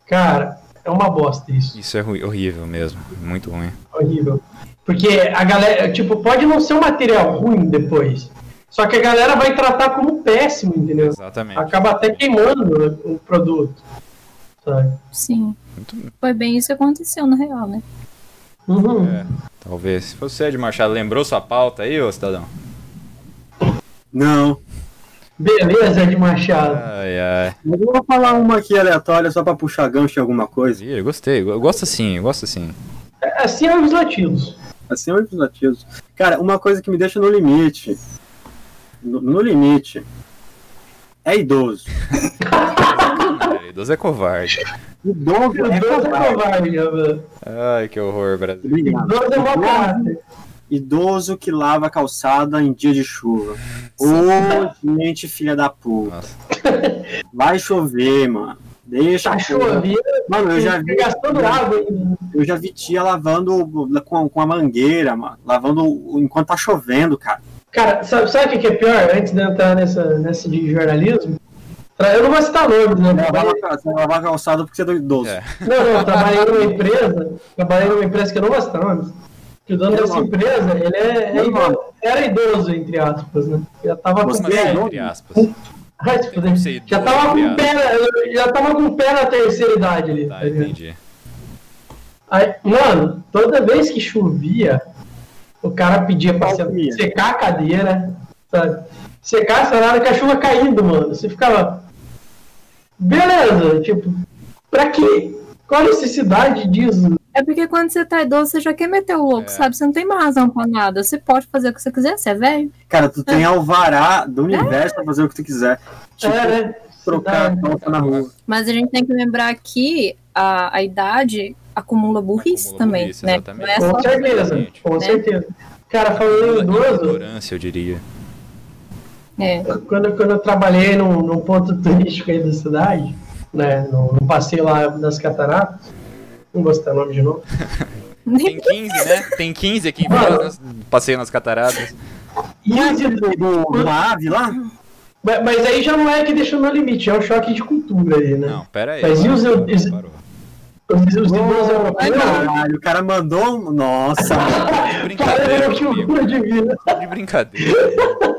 Cara, é uma bosta isso. Isso é horrível mesmo. Muito ruim. Horrível. Porque a galera, tipo, pode não ser um material ruim depois. Só que a galera vai tratar como péssimo, entendeu? Exatamente. Acaba até queimando né, o produto. Sabe? Sim. Muito- Foi bem isso que aconteceu, na real, né? Uhum. É, talvez. Se você, Ed Machado, lembrou sua pauta aí, ô cidadão? Não. Beleza, de Machado. Ai, ai. Eu vou falar uma aqui aleatória só pra puxar gancho de alguma coisa. Ih, Eu gostei, eu gosto assim, eu gosto assim. Assim é os latinos. Assim, oito nativos. Cara, uma coisa que me deixa no limite. No, no limite. É idoso. Cara, Idoso é covarde. Idoso é é covarde. covarde, velho. Ai, que horror, Brasil. Obrigado. Idoso é caráter. Idoso que lava a calçada em dia de chuva. Ô, gente, filha da puta. Nossa. Vai chover, mano. Deixa Tá chover. Mano, eu já vi. gastando água ainda. Eu já vi tia lavando com, com a mangueira, mano. Lavando enquanto tá chovendo, cara. Cara, sabe, sabe o que que é pior? Antes de eu entrar nessa, nessa de jornalismo, eu não vou citar nomes, né? Trabalhei- Você lavar a calçada porque você é idoso. É. Não, não, eu trabalhei numa empresa, trabalhei numa empresa que eu não vou citar nomes, que o dono dessa nome. empresa, ele é, é idoso, era idoso, entre aspas, né? Já tava Você com é pé, idoso? Entre aspas. Ai, fuder. Ser já idoso, tava com pé, na- já tava com pé na terceira idade ali, Tá, tá entendi. Aí, mano, toda vez que chovia, o cara pedia pra secar a cadeira, sabe? Secar essa hora que a chuva caindo, mano. Você ficava. Beleza, tipo, pra quê? Qual a necessidade disso? É porque quando você tá idoso, você já quer meter o louco, É. sabe? Você não tem mais razão pra nada. Você pode fazer o que você quiser, você é velho. Cara, tu tem alvará do universo pra fazer o que tu quiser. Tipo, é, né? trocar a calça na rua. Mas a gente tem que lembrar que a, a idade acumula burrice Acumula também, burrice, né? exatamente. Não é Com certeza, Exatamente. com Né? certeza. Cara, falando em idoso, Ignorância, eu diria. É. quando, quando eu trabalhei num, num ponto turístico aí da cidade, né? No, no passeio lá das cataratas, não vou citar nome de novo. Tem 15, né? Tem 15 aqui em Foz, né? Passeio nas cataratas. E as Do, do, do ave lá? Mas, mas aí já não é que deixou no limite, é um choque de cultura aí, né? Não, pera aí. Mas e os- parou, os- parou. Os, os Ai, europeus, caralho, o cara mandou. um- Nossa, De cara, brincadeira comigo. de vida. De brincadeira.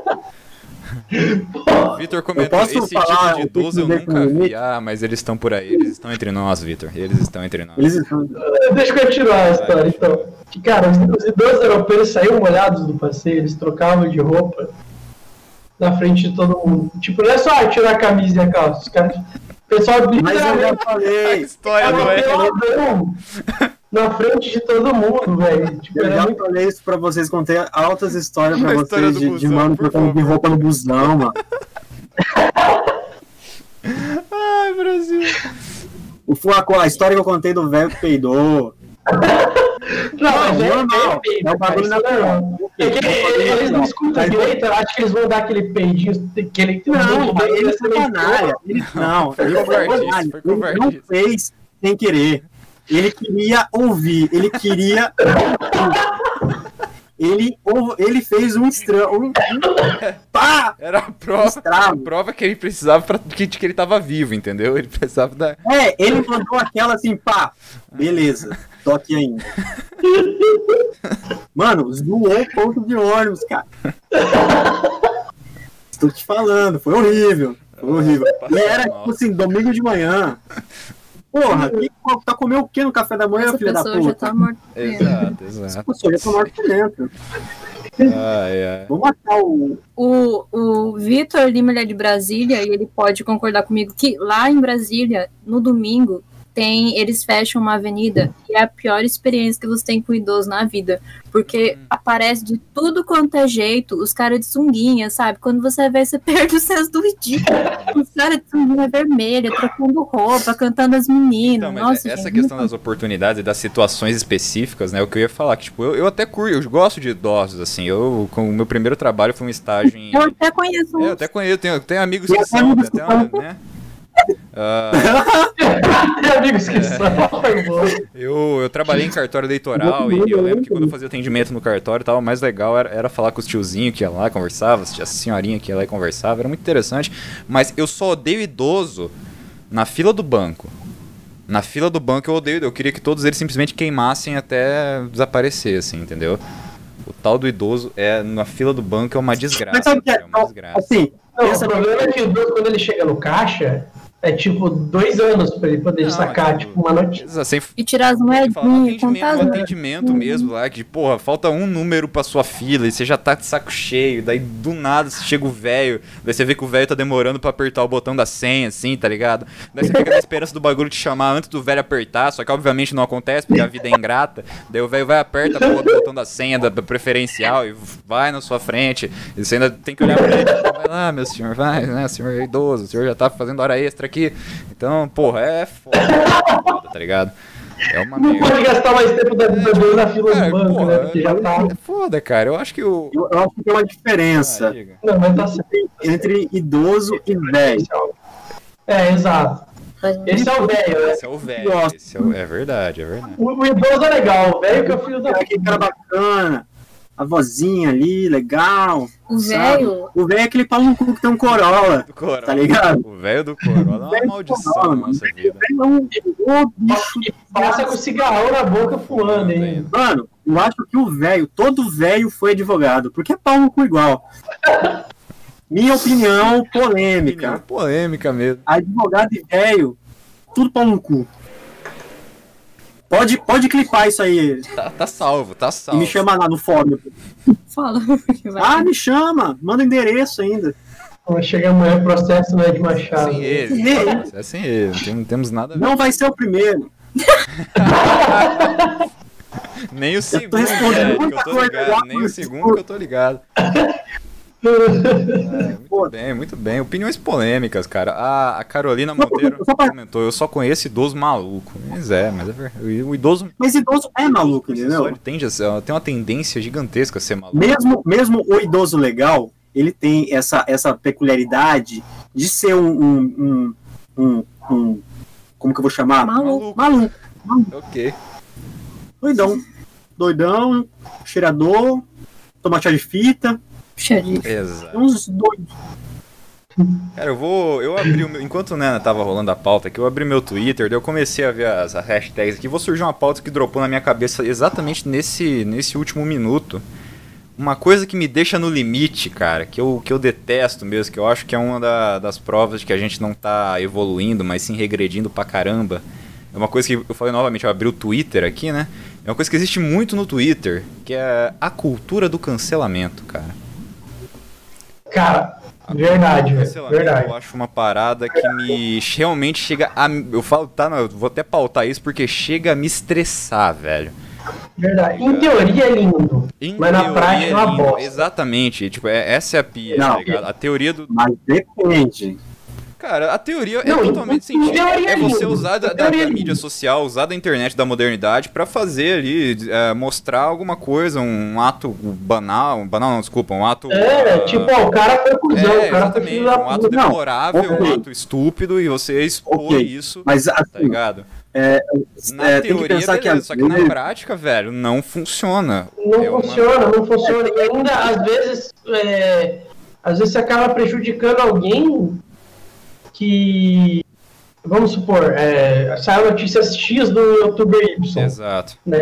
Vitor comentou, posso esse falar tipo de idoso eu nunca vi. limite? Ah, mas eles estão por aí. Eles estão entre nós, Vitor. Eles estão entre nós. eles estão. Deixa eu continuar a história, então. Que, cara, os, os idosos europeus saíam molhados do passeio, eles trocavam de roupa na frente de todo mundo. Tipo, não é só tirar a camisa e a calça. Os caras. O pessoal Mas eu já literalmente A falei. história não é. Na frente de todo mundo, velho. Tipo, Eu já muito falei isso pra vocês, contei altas histórias pra vocês de, de busão, mano por trocando de roupa no busão, mano. Ai, Brasil. O Flaco, a história que eu contei do velho que peidou. Não, mas é, normal. é, É um bagulho natural. É que eles não escutam Mas- direito, eu acho que eles vão dar aquele peidinho, aquele Não, ele foi canalha. Não, ele foi Ele não fez sem querer. Ele queria ouvir, ele queria. ele, ele fez um estranho. Um, pá! Era a prova, a prova que ele precisava pra, que, que ele tava vivo, entendeu? Ele precisava da. É, ele mandou aquela assim, pá, beleza, tô aqui ainda. Mano, zoou o ponto de ônibus, cara. Estou te falando, foi horrível. Foi horrível. E era, tipo assim, domingo de manhã. Porra, que, tá comendo o que no café da manhã, Essa filha da pessoa já puta? tá morta. Exato, Essa exato. pessoa já tá morta por dentro. Ai, ai. Vou matar o. O, o Vitor Lima ele é de Brasília e ele pode concordar comigo que lá em Brasília, no domingo, tem eles fecham uma avenida e é a pior experiência que você tem com idoso na vida. Porque aparece de tudo quanto é jeito, os caras de sunguinha, sabe? Quando você vê, você perde o senso do ridículo. Os caras de sunguinha vermelha, trocando roupa, cantando as meninas. Então, Nossa, essa gente, questão das oportunidades e das situações específicas, né? O que eu ia falar, que, tipo, eu, eu até curto, eu gosto de idosos, assim. Eu, com o meu primeiro trabalho foi um estágio em. Eu até conheço É, eu até conheço, tenho, tenho amigos que tenho são, né? Ah, bom. eu, eu trabalhei em cartório eleitoral e eu lembro que quando eu fazia atendimento no cartório tal, o mais legal era, era falar com os tiozinhos que ia lá, conversava, a senhorinha que ia lá e conversava, era muito interessante. Mas eu só odeio idoso na fila do banco. Na fila do banco eu odeio, eu queria que todos eles simplesmente queimassem até desaparecer, assim, entendeu? O tal do idoso é na fila do banco é uma desgraça. Mas sabe que é? é uma desgraça. Assim, Não, o problema é que o idoso, quando ele chega no caixa, é tipo dois anos pra ele poder Não, sacar, tipo, tipo, uma notícia. Sem E tirar as moedinhas, atendimento, contar no as atendimento mesmo lá, que, porra, falta um número pra sua fila e você já tá de saco cheio, daí do nada chega o velho, daí você vê que o velho tá demorando pra apertar o botão da senha, assim, tá ligado? Daí você fica na esperança do bagulho te chamar antes do velho apertar, só que obviamente não acontece, porque a vida é ingrata, daí o velho vai aperta do botão da senha da, da preferencial e vai na sua frente, e você ainda tem que olhar pra ele, tipo, vai lá, meu senhor, vai, né, senhor é idoso, o senhor já tá fazendo hora extra aqui, então, porra, é foda, é foda, tá ligado? É uma Não merda. pode gastar mais tempo da vida dele na fila Cara, do banco, porra, né? Porque já tá. É foda, cara. Eu acho que o. Eu, eu acho que tem uma Ah, diferença diga. Não, mas tá certo. entre idoso e velho. É, exato. Esse é o velho, né? Esse é o velho. É, o... é verdade, é verdade. O, o idoso é legal, o velho que é o filho da É aquele cara bacana, a vozinha ali, legal. O velho. O velho é aquele pau no cu que tem um Corolla, Do Corolla. tá ligado? O velho do Corolla é uma maldição na nossa vida. É um bicho E passa com o cigarrão na boca fumando, hein? Mano, eu acho que o velho, todo velho foi advogado, porque é pau no cu igual. Minha opinião Opinião polêmica. polêmica mesmo. Advogado e velho, tudo pau no cu. Pode, pode clipar isso aí Tá, tá salvo, tá e salvo. me chama lá no fórum. Fala. Ah, me chama, manda endereço ainda. Chega amanhã, processo né, de Machado. Sem ele. É sem ele. Não tem- Não temos nada a ver. Não vai ser o primeiro. Nem o segundo, respondendo velho, que eu muita tô coisa ligado. Nem o segundo que eu tô ligado. É, muito bem, muito bem. Opiniões polêmicas, cara. A, a Carolina Monteiro só pra- comentou: eu só conheço idoso maluco. Mas é, mas é verdade. O idoso. Mas idoso é maluco, entendeu? Ele tende a ser, tem uma tendência gigantesca a ser maluco. Mesmo, mesmo o idoso legal, ele tem essa, essa peculiaridade de ser um, um, um, um- um- Como que eu vou chamar? Maluco. Maluco. Ok. Doidão. Doidão, cheirador, toma chá de fita. Xerife. Exato. Uns doidos. Cara, eu vou. Eu abri o meu. Enquanto né, tava rolando a pauta aqui, eu abri meu Twitter, daí eu comecei a ver as, as hashtags aqui. Vou surgir uma pauta que dropou na minha cabeça exatamente nesse, nesse último minuto. Uma coisa que me deixa no limite, cara, que eu, que eu detesto mesmo, que eu acho que é uma da- das provas de que a gente não tá evoluindo, mas sim regredindo pra caramba. É uma coisa que eu falei novamente, eu abri o Twitter aqui, né? É uma coisa que existe muito no Twitter, que é a cultura do cancelamento, cara. Cara, verdade, velho. Verdade. Eu acho uma parada que me realmente chega a. Eu falo, tá, não, eu vou até pautar isso porque chega a me estressar, velho. Verdade. Em teoria é lindo. Em Mas na teoria prática é uma lindo. bosta. Exatamente. Tipo, é, essa é a pia, Não. tá ligado? A teoria do. Mas depende. Cara, a teoria Não, é totalmente científica. teoria É é você usar da, da- da é mídia social, usar da internet, da modernidade pra fazer ali, é, mostrar alguma coisa, um ato banal, um banal não, desculpa, um ato... É, ah, tipo, ó, o cara foi cuzão, é, o cara foi da um ato deplorável, um ok. ato estúpido, e você expor Ok. isso, Mas tá assim, ligado? é, Na é, tem que teoria, pensar que beleza, às só que na prática, velho, não funciona. Não É uma- funciona, não funciona. E ainda, às vezes, é, às vezes você acaba prejudicando alguém que, vamos supor, é, saiu notícias X do youtuber Y. Exato. né?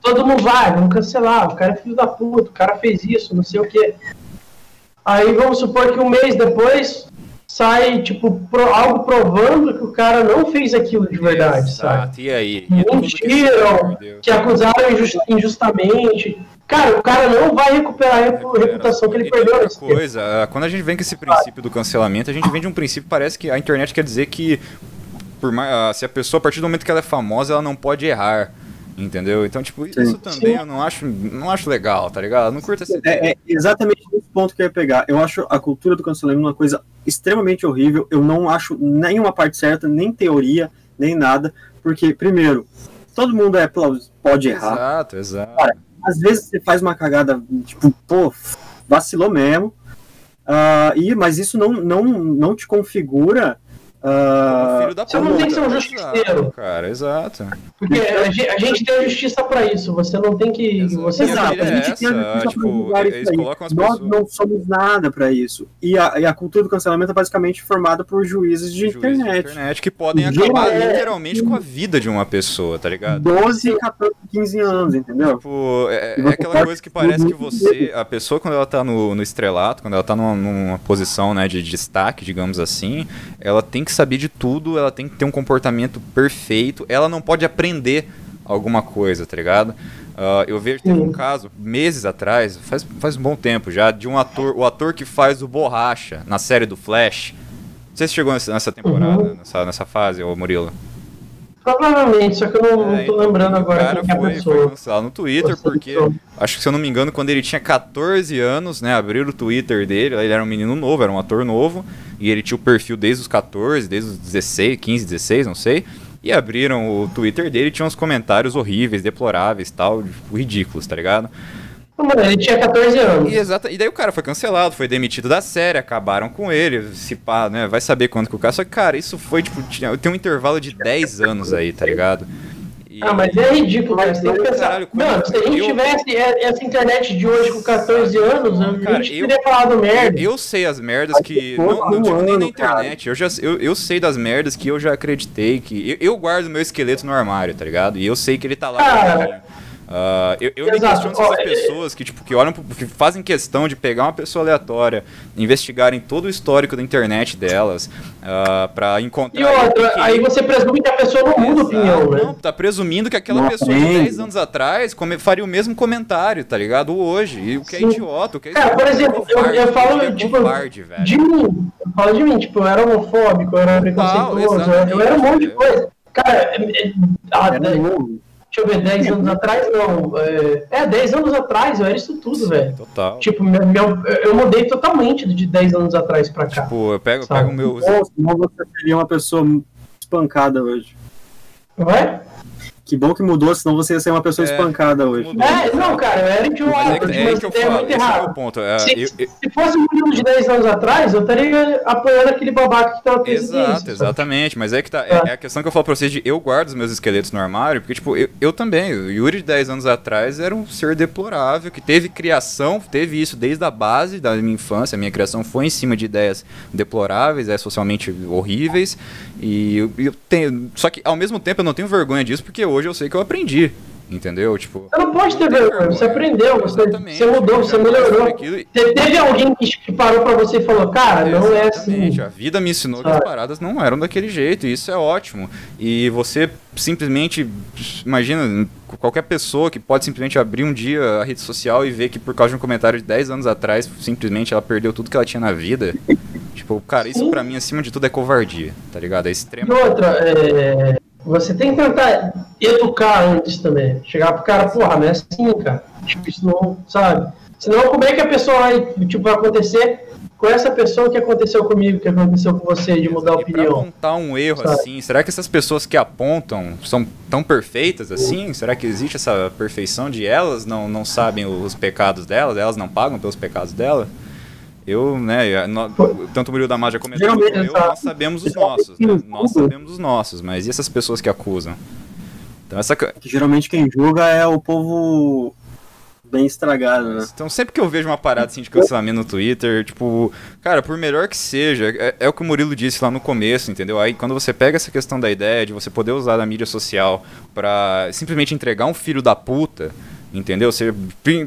Todo mundo vai, vamos cancelar, o cara é filho da puta, o cara fez isso, não sei o quê. Aí vamos supor que um mês depois sai, tipo, pro- algo provando que o cara não fez aquilo de verdade, sabe? Exato, e aí? E que se Mentiram, perdeu. que acusaram injus- injustamente. Cara, o cara não vai recuperar a repu- reputação que ele perdeu outra coisa, ah, quando a gente vem com esse princípio do cancelamento, a gente vem de um princípio, parece que a internet quer dizer que por mais, ah, se a pessoa, a partir do momento que ela é famosa, ela não pode errar. Entendeu? Então, tipo, isso Sim. também eu não acho, não acho legal, tá ligado? Eu não curto essa ideia. É, é exatamente esse ponto que eu ia pegar. Eu acho a cultura do cancelamento uma coisa extremamente horrível. Eu não acho nenhuma parte certa, nem teoria, nem nada. Porque, primeiro, todo mundo é pode errar. Exato, exato. Às vezes você faz uma cagada, tipo, pô, vacilou mesmo. Ah, e, mas isso não, não, não te configura. Ah, Filho da você não tem que ser um puta. justiceiro. Cara, exato. Porque a gente, a gente tem a justiça pra isso. Você não tem que. Exato. Você filha a é gente tem a justiça tipo, pra eles isso colocam as Nós pessoas- não somos nada pra isso. E a, e a cultura do cancelamento é basicamente formada por juízes de Juízes de internet. internet que podem acabar literalmente com a vida de uma pessoa, tá ligado? 12, 14, 15 anos, entendeu? Tipo, é, é aquela coisa que parece que você, a pessoa quando ela tá no, no estrelato, quando ela tá numa, numa posição né, de destaque, digamos assim, ela tem que que saber de tudo, ela tem que ter um comportamento perfeito, ela não pode aprender alguma coisa, tá ligado? Uh, eu vejo teve um caso, meses atrás, faz, faz um bom tempo já, de um ator, o ator que faz o Borracha na série do Flash. Não sei se chegou nessa temporada, uhum. nessa, nessa fase, ô Murilo. Provavelmente, só que eu não, é, tô então, lembrando agora cara quem é foi, a pessoa. Foi cancelado no Twitter, porque acho que se eu não me engano, quando ele tinha 14 anos, né, abriram o Twitter dele, ele era um menino novo, era um ator novo, e ele tinha o perfil desde os 14, desde os 16, 15, 16, não sei. E abriram o Twitter dele e tinha uns comentários horríveis, deploráveis tal, tipo, ridículos, tá ligado? Mano, ele tinha 14 anos. E, exata, e daí o cara foi cancelado, foi demitido da série, acabaram com ele, se pá, né? Vai saber quanto que o cara. Só que, cara, isso foi, tipo, tinha, tem um intervalo de 10 anos aí, tá ligado? E... Ah, mas é ridículo. Você tem que pensar. Caralho, Mano, se a gente eu... tivesse essa internet de hoje com 14 anos, cara, a gente eu, teria falado merda. Eu sei as merdas que. Não, não digo nem na internet. Eu, já, eu, eu sei das merdas que eu já acreditei que. Eu, eu guardo meu esqueleto no armário, tá ligado? E eu sei que ele tá lá. Cara, Uh, eu eu me questiono essas pessoas que, tipo, que olham, que fazem questão de pegar uma pessoa aleatória, investigarem todo o histórico da internet delas, uh, pra encontrar. E outra, que... aí você presume que a pessoa não muda opinião, né? Não, tá presumindo que aquela pessoa de 10 anos atrás come, faria o mesmo comentário, tá ligado? Hoje. E o que é Sim. é idiota, o que é Cara, por exemplo, é covarde, eu, eu falo, é tipo, covarde, de mim, eu falo de mim, tipo, eu era homofóbico, eu era preconceituoso, eu era um monte de coisa. Cara, é, é, a, Deixa eu ver, 10 anos atrás, não. É, é, 10 anos atrás eu era isso tudo, velho. Total. Tipo, meu, meu, eu mudei totalmente de 10 anos atrás pra cá. Tipo, eu pego, pego o meu. Senão você seria uma pessoa espancada hoje. Vai? Que bom que mudou, senão você ia ser uma pessoa é, espancada hoje. É, não, cara, eu era idiota. Mas é que, é que eu falo, muito errado. É o ponto. É, se, eu, eu... se, fosse um menino de 10 anos atrás, eu estaria apoiando aquele babaca que tava presidente. Exato, exatamente. Mas é que tá. É, é, a questão que eu falo pra vocês de eu guardo os meus esqueletos no armário, porque, tipo, eu, eu também. O Yuri de 10 anos atrás era um ser deplorável, que teve criação, teve isso desde a base da minha infância. A minha criação foi em cima de ideias deploráveis, é socialmente horríveis. E eu, eu tenho. Só que ao mesmo tempo eu não tenho vergonha disso, porque hoje eu sei que eu aprendi. Entendeu? Tipo. Você não pode ter vergonha, você aprendeu, você, você mudou, você melhorou. Aquilo... Teve alguém que parou pra você e falou, cara, não é assim. A vida me ensinou Sabe? que as paradas não eram daquele jeito, e isso é ótimo. E você simplesmente. Imagina, qualquer pessoa que pode simplesmente abrir um dia a rede social e ver que por causa de um comentário de 10 anos atrás, simplesmente ela perdeu tudo que ela tinha na vida. tipo, cara, isso pra mim, acima de tudo, é covardia, tá ligado? É extremo. E outra, é você tem que tentar educar antes também. Chegar pro cara, porra, não é assim, cara. Tipo, isso não, sabe? Senão, como é que a pessoa vai, tipo, vai acontecer com essa pessoa que aconteceu comigo, que aconteceu com você, de mudar a opinião? Pra apontar um erro sabe? assim, será que essas pessoas que apontam são tão perfeitas assim? Será que existe essa perfeição de elas não, não sabem os pecados delas, elas não pagam pelos pecados delas? Eu, né, nós, tanto o Murilo da já comentou como eu, nós sabemos os nossos, né? Nós sabemos os nossos, mas e essas pessoas que acusam? Então essa... Geralmente quem julga é o povo bem estragado, né? Então sempre que eu vejo uma parada assim de cancelamento no Twitter, tipo, cara, por melhor que seja, é, é, o que o Murilo disse lá no começo, entendeu? Aí quando você pega essa questão da ideia de você poder usar a mídia social para simplesmente entregar um filho da puta entendeu? Ser,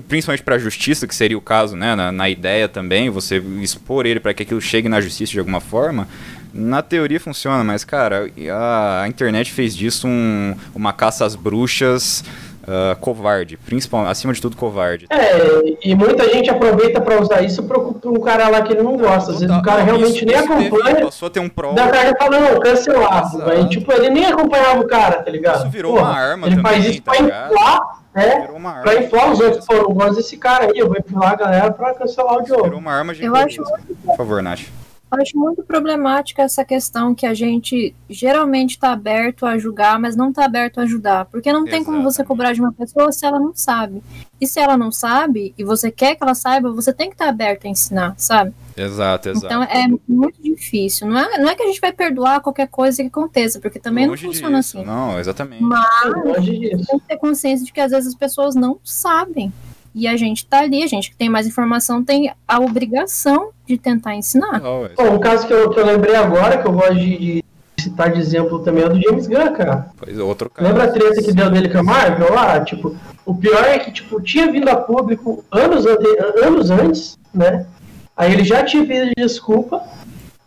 principalmente para a justiça, que seria o caso, né? Na, na ideia também, você expor ele para que aquilo chegue na justiça de alguma forma. Na teoria funciona, mas cara, a, a internet fez disso um, uma caça às bruxas uh, covarde, principalmente, acima de tudo covarde. É, e muita gente aproveita para usar isso para um cara lá que ele não gosta. Às vezes o cara realmente isso, nem isso acompanha. Teve, passou a ter um pro. Da cara fala, não, cancelado. Aí, tipo, ele nem acompanhava o cara, tá ligado? Isso virou Porra, uma arma ele também, faz isso tá pra inflar é, pra inflar os outros, pô, eu gosto desse cara aí, eu vou inflar a galera pra cancelar o jogo. Virou uma arma de Eu acho Por favor, Nath. Eu acho muito problemática essa questão que a gente geralmente está aberto a julgar, mas não está aberto a ajudar. Porque não tem como você cobrar de uma pessoa se ela não sabe. E se ela não sabe, e você quer que ela saiba, você tem que estar tá aberto a ensinar, sabe? Exato, exato. Então é muito difícil. Não é, não é que a gente vai perdoar qualquer coisa que aconteça, porque também Longe não funciona disso. assim. Não, exatamente. Mas tem que ter consciência de que às vezes as pessoas não sabem. E a gente tá ali, a gente que tem mais informação tem a obrigação de tentar ensinar. Bom, um caso que eu, que eu lembrei agora, que eu gosto de, citar de exemplo também, é do James Gunn, cara. Pois é, outro caso. Lembra a treta que deu dele com a Marvel lá? Tipo, o pior é que, tipo, tinha vindo a público anos, anos antes, né? Aí ele já tinha pedido desculpa.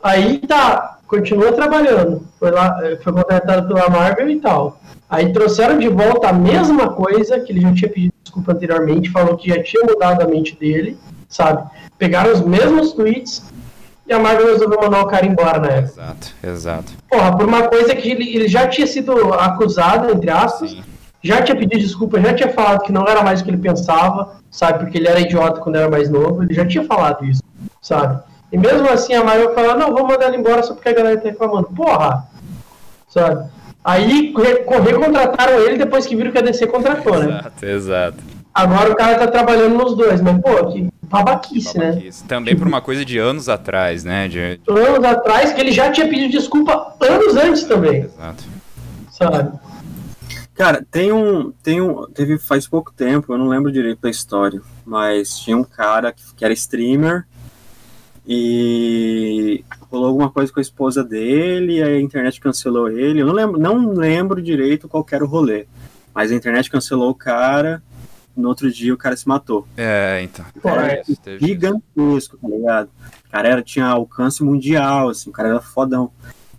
Aí tá continua trabalhando. Foi, lá, eh, foi contratado pela Marvel e tal. Aí trouxeram de volta a mesma coisa que ele já tinha pedido desculpa anteriormente, falou que já tinha mudado a mente dele, sabe? Pegaram os mesmos tweets e a Marvel resolveu mandar o cara embora época. Exato, exato. Porra, por uma coisa que ele, ele já tinha sido acusado, entre aspas, Sim. já tinha pedido desculpa, já tinha falado que não era mais o que ele pensava, sabe? Porque ele era idiota quando era mais novo, ele já tinha falado isso, sabe? E mesmo assim a Marvel falou, não, vou mandar ele embora só porque a galera tá reclamando. Porra! Sabe? Aí recontrataram ele depois que viram que a DC contratou, né? Exato, exato. Agora o cara tá trabalhando nos dois, mas pô, que babaquice, né? babaquice. né? Também por uma coisa de anos atrás, né? De... Anos atrás, que ele já tinha pedido desculpa anos antes também. Exato. Sabe? Cara, tem um, tem um. Teve faz pouco tempo, eu não lembro direito da história, mas tinha um cara que, que era streamer e rolou alguma coisa com a esposa dele, a internet cancelou ele. Eu não lembro, não lembro direito qual era o rolê. Mas a internet cancelou o cara, no outro dia o cara se matou. É, então. Pô, é, gigantesco, tá ligado? O cara era, tinha alcance mundial, assim, o cara era fodão.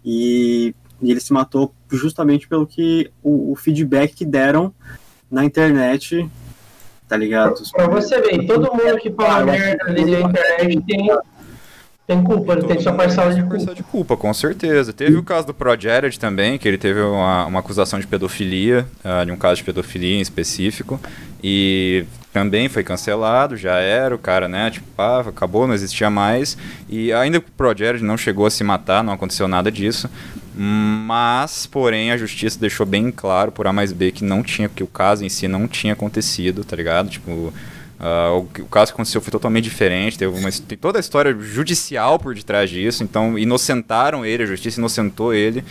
E, e ele se matou justamente pelo que o, o feedback que deram na internet tá ligado? Pra você ver, todo mundo que fala merda ali na internet tem, tem culpa, ele tem sua parcela de culpa. de culpa, com certeza. Teve o caso do Pro Jared também, que ele teve uma, uma acusação de pedofilia, uh, de um caso de pedofilia em específico, e também foi cancelado, já era, o cara, né, tipo, pá, acabou, não existia mais, e ainda que o Pro Jared não chegou a se matar, não aconteceu nada disso, mas, porém, a justiça deixou bem claro por A mais B que não tinha, que o caso em si não tinha acontecido, tá ligado? Tipo, Uh, o, o, caso que aconteceu foi totalmente diferente, teve uma, tem toda a história judicial por detrás disso, então inocentaram ele, a justiça inocentou ele.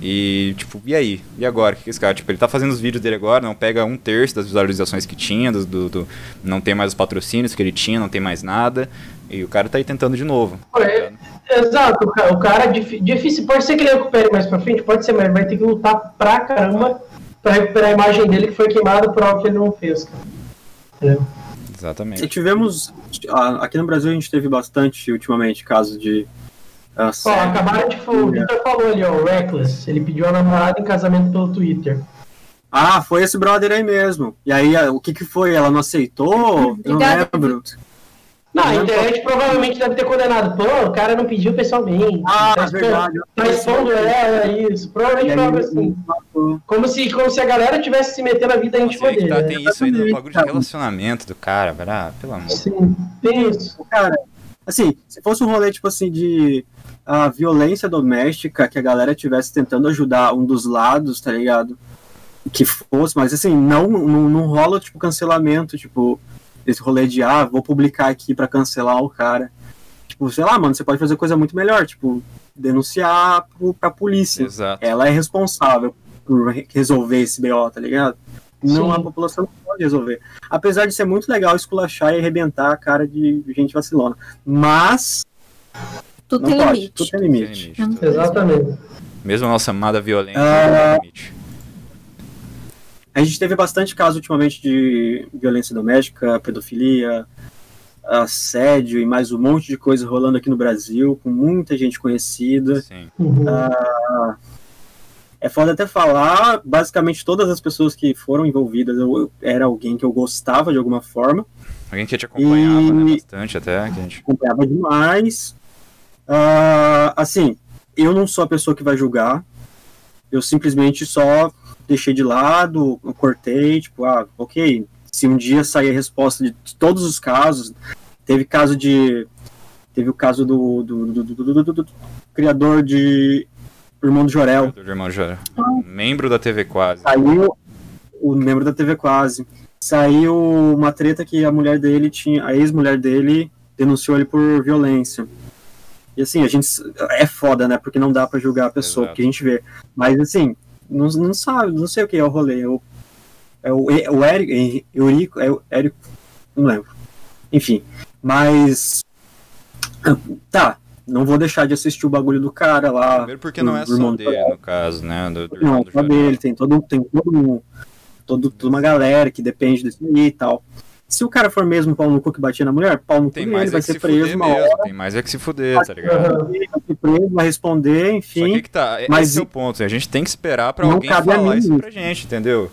E, tipo, e aí? E agora? O que, que esse cara? Tipo, ele tá fazendo os vídeos dele agora, não pega um terço das visualizações que tinha, do, do, do não tem mais os patrocínios que ele tinha, não tem mais nada. E o cara tá aí tentando de novo. É, exato, o cara, difícil, pode ser que ele recupere mais pra frente, pode ser, mas vai ter que lutar pra caramba pra recuperar a imagem dele que foi queimada por algo que ele não fez, cara. Entendeu? Exatamente. E tivemos. Aqui no Brasil a gente teve bastante ultimamente casos de. Uh, oh, acabaram de falar, o Victor falou ali, ó, o Reckless. Ele pediu a namorada em casamento pelo Twitter. Ah, foi esse brother aí mesmo. E aí, o que que foi? Ela não aceitou? Eu não lembro. Não, a internet provavelmente deve ter condenado. Pô, o cara não pediu pessoalmente. Ah, tá é verdade. Tá expondo ela, isso. Provavelmente foi algo assim. Como se, como se a galera tivesse se metendo na vida íntima dele. Tá, tem isso aí no bagulho de relacionamento do cara, velho. Ah, pelo amor. Sim, tem isso. Cara, assim, se fosse um rolê, tipo assim, de a violência doméstica, que a galera tivesse tentando ajudar um dos lados, tá ligado? Que fosse, mas assim, não, não, não rola, tipo, cancelamento, tipo esse rolê de, ah, vou publicar aqui para cancelar o cara. Tipo, sei lá, mano, você pode fazer coisa muito melhor, tipo, denunciar pro, pra polícia. Exato. Ela é responsável por resolver esse BO, tá ligado? Não, Sim. a população não pode resolver. Apesar de ser muito legal esculachar e arrebentar a cara de gente vacilona. Mas. Tudo tem pode, limite. Tudo tem limite. Tem limite. Exatamente. Mesmo a nossa amada violência uh... tem limite. A gente teve bastante caso ultimamente de violência doméstica, pedofilia, assédio e mais um monte de coisa rolando aqui no Brasil, com muita gente conhecida. Sim. Uhum. Uh, é foda até falar, basicamente todas as pessoas que foram envolvidas, eu, eu era alguém que eu gostava de alguma forma. Alguém que te acompanhava, e... né, bastante até. Que a gente... Acompanhava demais. Uh, assim, eu não sou a pessoa que vai julgar, eu simplesmente só deixei de lado, cortei, tipo, ah, ok, se um dia sair a resposta de todos os casos, teve caso de. Teve o caso do, do, do, do, do criador de Irmão do Jorel. Do Irmão do Jorel. Membro da TV Quase. Saiu o membro da TV Quase. Saiu uma treta que a mulher dele tinha. A ex-mulher dele denunciou ele por violência. E assim, a gente. É foda, né? Porque não dá para julgar a pessoa, Exato. porque a gente vê. Mas assim, não, não sabe, não sei o que é o rolê. É o, é o, é o Eric, Eurico, é o Érico, não lembro. Enfim, mas. Tá, não vou deixar de assistir o bagulho do cara lá. Primeiro porque não é só dele, no caso, né? Do, do não, é só dele, tem todo, tem todo, todo, toda uma galera que depende desse aí e tal. Se o cara for mesmo pau no cu que batia na mulher, pau no cu Tem dele, mais vai é que ser se preso fuder uma mesmo. hora, Tem mais é que se fuder, tá ligado? vai ser preso, vai responder, Só que enfim. aí que tá, Mas esse é o ponto. A gente tem que esperar pra Não alguém cabe a falar mim isso pra gente, entendeu?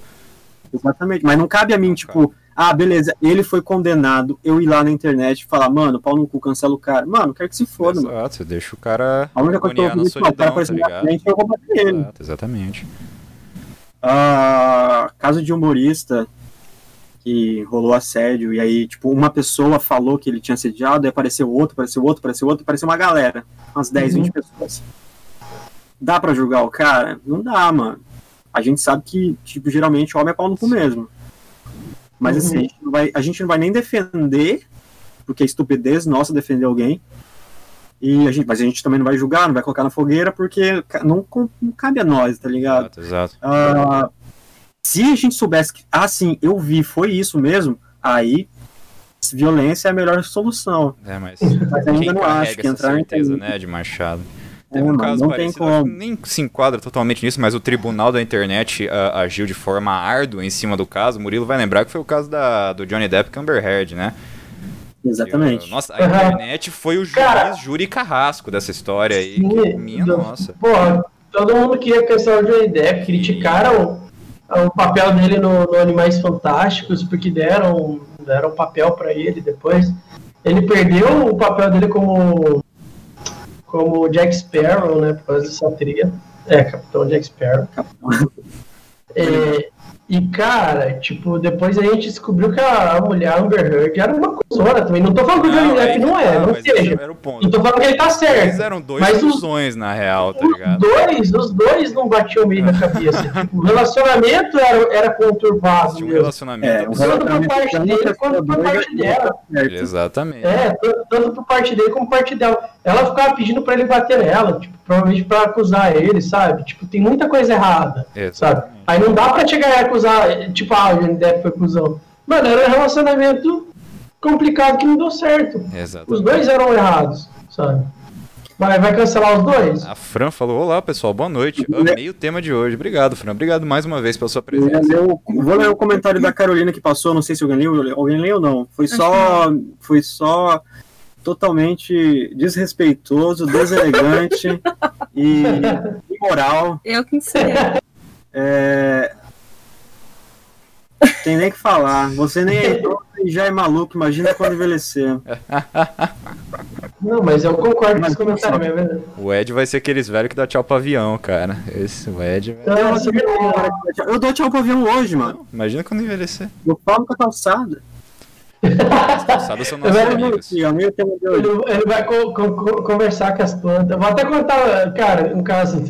Exatamente. Mas não cabe a mim, tipo, ah, beleza, ele foi condenado, eu ir lá na internet e falar, mano, pau no cu, cancela o cara. Mano, quero que se foda, mano. Exato, você deixa o cara A única coisa que eu fazer é, não, o cara solidão, tá apareceu na frente eu vou bater ele. Exato, exatamente. Ah, caso de humorista que rolou assédio e aí, tipo, uma pessoa falou que ele tinha assediado, aí apareceu outro, apareceu outro, apareceu outro, apareceu uma galera, umas 10, Uhum. 20 pessoas. Dá pra julgar o cara? Não dá, mano. A gente sabe que, tipo, geralmente homem é pau no cu mesmo. Mas assim, a gente, não vai, a gente não vai nem defender, porque é estupidez nossa defender alguém. E a gente, mas a gente também não vai julgar, não vai colocar na fogueira, porque não, não cabe a nós, tá ligado? Exato, exato. Ah, se a gente soubesse que, ah, sim, eu vi, foi isso mesmo, aí violência é a melhor solução. É, mas, Mas ainda quem não acho que entrar em certeza, né, de Machado? É, Teve um caso não tem parecido, como. nem se enquadra totalmente nisso, mas o tribunal da internet ah, agiu de forma árdua em cima do caso. O Murilo vai lembrar que foi o caso da, do Johnny Depp com Amber Heard, né? Exatamente. Que, Nossa, a internet foi o juiz, Cara, júri carrasco dessa história aí. Sim, que, minha do- nossa. Porra, todo mundo queria cancelar o Johnny Depp, criticaram o papel dele no, no Animais Fantásticos, porque deram, deram papel pra ele depois. Ele perdeu o papel dele como, como Jack Sparrow, né, por causa dessa trilha. É, Capitão Jack Sparrow. É, e, cara, tipo, depois a gente descobriu que a, mulher a Amber Heard era uma coisona também. Não tô falando que o Johnny Depp não é, tá, não esse seja. era o ponto. Não tô falando que ele tá certo. Eles eram dois Mas os- fusões, na real, tá Os ligado? dois, os dois não batiam meio na cabeça. Tipo, o relacionamento era, era conturbado Tinha um relacionamento É. Tanto por parte dele quanto por parte dela. Exatamente. É, tanto por parte dele como por parte dela. Ela ficava pedindo pra ele bater nela, tipo, provavelmente pra acusar ele, sabe? Tipo, tem muita coisa errada, sabe? Exatamente. Aí não dá pra chegar e acusar, tipo, ah, o Johnny Depp foi cuzão. Mano, era um relacionamento complicado que não deu certo. Os Exatamente. dois eram errados, sabe? Vai, vai cancelar os dois? A Fran falou: Olá pessoal, boa noite. Amei o tema de hoje. Obrigado, Fran. Obrigado mais uma vez pela sua Eu presença. o- vou ler o comentário da Carolina que passou, não sei se alguém leu, alguém leu ou não. Foi só, foi só totalmente desrespeitoso, deselegante e imoral. Eu que sei. É... Tem nem o que falar. Você nem é idoso e já é maluco. Imagina quando envelhecer. Não, mas eu concordo com esse comentário, é verdade. O Ed vai ser aqueles velhos que dá tchau pro avião, cara. Esse, o Ed. Eu, assim, eu dou tchau pro avião hoje, mano. Imagina quando envelhecer. Eu falo com a calçada. As calçadas são nossos Vai, amigos. A minha tema de hoje. Ele, vai co- co- co- conversar com as plantas. Vou até contar, cara, um caso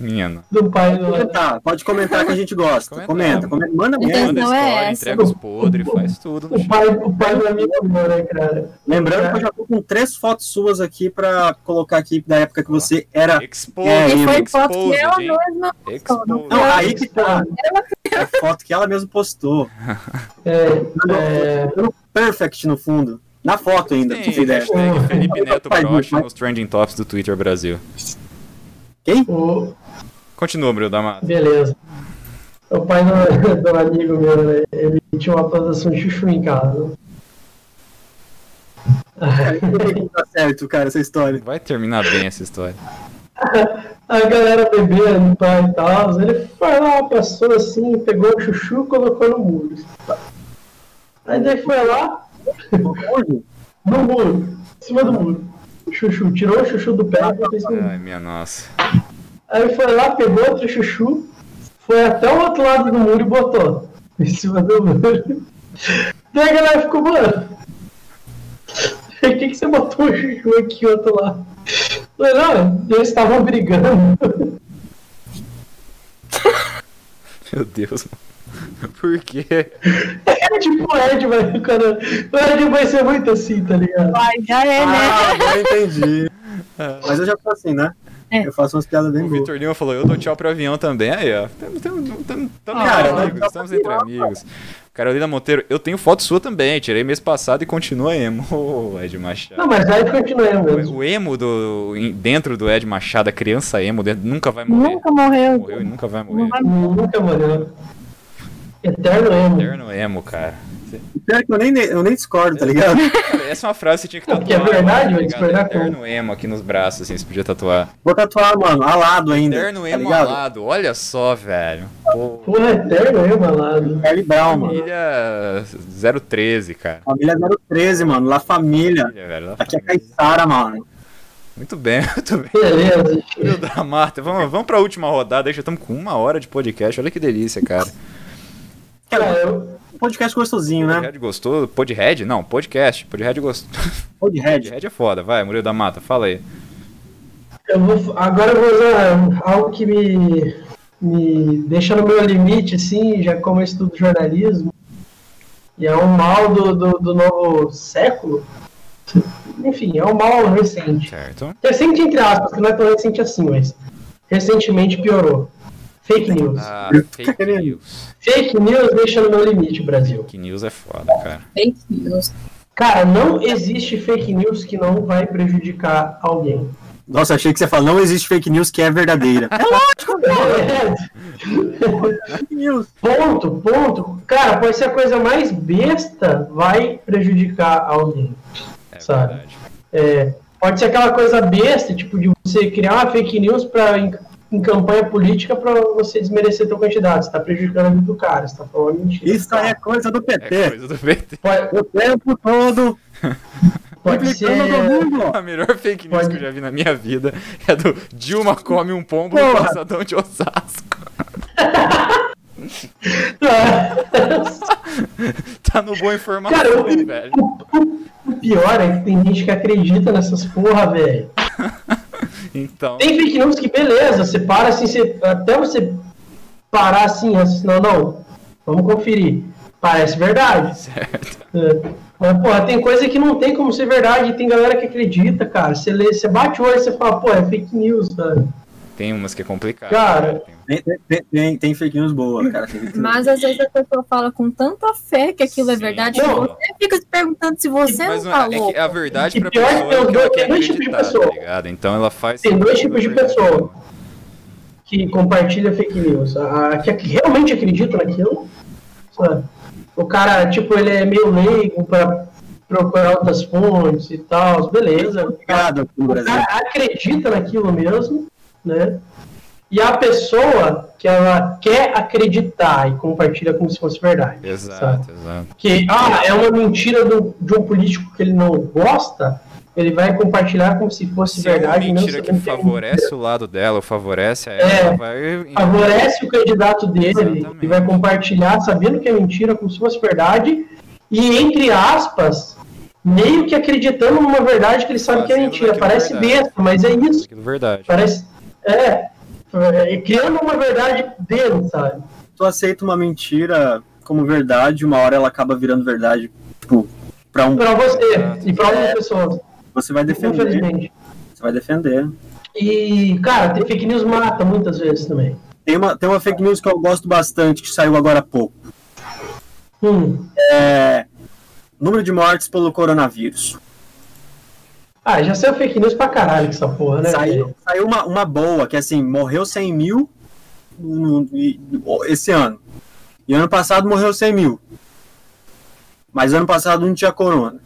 não. do pai do. Comentar, pode comentar que a gente gosta. Comenta, comenta, manda mesmo. Manda é história, essa. entrega os podres, faz tudo O pai, o pai do amigo meu, né, cara? Lembrando que eu já tô com três fotos suas aqui pra colocar aqui da época que você era. Exposed, É, E foi exposed, foto que ela mesma. Exposed. Não, aí que tá. É foto que ela mesma postou. É, é, perfect no fundo. Na foto ainda, pra você ideia. Felipe Neto mas- nos trending tops do Twitter Brasil. Quem? o, Continua, Bril D'Amato. beleza. O pai do, do amigo meu, né? Ele tinha uma plantação de chuchu em casa. Tá certo, cara, essa história. Vai terminar bem essa história. A galera bebendo, pai e tal. Ele foi lá, passou assim, pegou o chuchu e colocou no muro. Aí daí foi lá, Hoje? no muro, em cima do muro. Chuchu, tirou o chuchu do pé e botou em cima do muro. Ai, minha nossa. Aí foi lá, pegou outro chuchu, foi até o outro lado do muro e botou. Em cima do muro. Daí a galera ficou, mano. Por que, que você botou o chuchu aqui outro lado? Falei, não, eles estavam brigando. Meu Deus. Por quê? É tipo o Ed, vai, quando, o Ed vai ser muito assim, tá ligado? Vai, já é, né? Ah, agora entendi. Mas eu já faço assim, né? É. Eu faço umas piadas bem O boas. Vitor Lima falou, eu dou tchau pro avião também. Aí, ó. Estamos entre Cara, amigos, estamos entre amigos. Carolina Monteiro, eu tenho foto sua também. Tirei mês passado e continua emo. Ô, Ed Machado. Não, mas aí continuamos mesmo. O emo do, em- dentro do Ed Machado, a criança emo, dentro, nunca vai morrer. Nunca morreu. Morreu e nunca vai morrer. Nunca morreu. Eterno emo. Eterno emo, cara. Pior que eu nem, eu nem discordo, tá ligado? Cara, essa é uma frase que você tinha que Não, tatuar. porque é verdade, mano, tá ligado? Eterno emo aqui nos braços, assim, você podia tatuar. Vou tatuar, mano, alado ainda. Eterno tá emo ligado? alado, olha só, velho. Pô, Porra, eterno eu, malado. Charlie Brown, mano. família 013, cara. Família 013, mano. La Família. Família, velho, lá Aqui é família. Caissara, mano. Muito bem, muito bem. Beleza. Meu da Marta, vamos, vamos pra última rodada, aí já estamos com uma hora de podcast, olha que delícia, cara. Cara, eu, podcast gostosinho, né? Podhead gostou? Podhead? Não, podcast. Podhead gostou. Podhead. Podhead é foda, vai, Murilo da Mata, fala aí. eu vou, agora eu vou usar algo que me, me deixa no meu limite, assim, já como eu estudo jornalismo. E é um mal do, do, do novo século. Enfim, é um mal recente. Certo. Recente, entre aspas, que não é tão recente assim, mas recentemente piorou. Fake news. Ah, fake querendo. news. Fake news deixa no meu limite, Brasil. Fake news é foda, cara. Fake news. Cara, não existe fake news que não vai prejudicar alguém. Nossa, achei que você falou, não existe fake news que é verdadeira. É, Fake news. ponto, ponto. Cara, pode ser a coisa mais besta, vai prejudicar alguém. É Sabe. verdade. É, pode ser aquela coisa besta, tipo, de você criar uma fake news pra, em, campanha política pra você desmerecer teu candidato. Você tá prejudicando a vida do cara, você tá falando mentira. Isso aí é coisa do É PT. coisa do PT. Pode, O tempo todo pode ser. A melhor fake news Pode. que eu já vi na minha vida é do Dilma come um pombo no Porra. calçadão de Osasco. Tá no Boa Informação, Cara, eu- velho. O pior é que tem gente que acredita nessas porra, velho. Então, Tem fake news que beleza, você para assim, você, até você parar assim, assim, não, não, vamos conferir. Parece verdade. certo. É. Mas, porra, tem coisa que não tem como ser verdade, tem galera que acredita, cara. Você, lê, você bate o olho e você fala, pô, é fake news, cara. Tem umas que é complicado. Cara. Tem- Tem, tem, tem, tem fake news boa, cara. Mas às vezes a pessoa fala com tanta fé que aquilo é Sim. verdade Não. que você fica se perguntando se você Mas não tá é, é louco. que a verdade pra que pessoa tem é o que dois- ela quer tem dois tipos de acreditar, tá pessoa. ligado? Então ela faz... Tem dois tipos de pessoa. que compartilha fake news. A, a- que realmente acredita naquilo. sabe? O cara, tipo, ele é meio leigo pra procurar outras fontes e tal, beleza. Obrigado o cara acredita naquilo mesmo, né? E a pessoa que ela quer acreditar e compartilha como se fosse verdade. sabe? Exato, exato. que ah, é uma mentira do- de um político que ele não gosta, ele vai compartilhar como se fosse Se é uma verdade. mentira que é favorece o lado dela favorece a ela, É. ela vai... favorece o candidato dele Exatamente. e vai compartilhar sabendo que é mentira como se fosse verdade e entre aspas meio que acreditando numa verdade que ele sabe que é Fazendo mentira parece verdade. besta mas é isso verdade. parece é, é criando uma verdade dele sabe Tu aceita uma mentira como verdade, uma hora ela acaba virando verdade, tipo, pra um. para você Exato. e para outras pessoas Você vai defender. infelizmente Você vai defender. e cara ter fake news mata muitas vezes também Tem uma, tem uma fake news que eu gosto bastante, que saiu agora há pouco. hum. É. Número de mortes pelo coronavírus. Ah já saiu fake news pra caralho com essa porra né Saiu, saiu uma, uma boa, que assim, morreu 100 mil no- e- esse ano. E ano passado morreu 100 mil. Mas ano passado não tinha corona.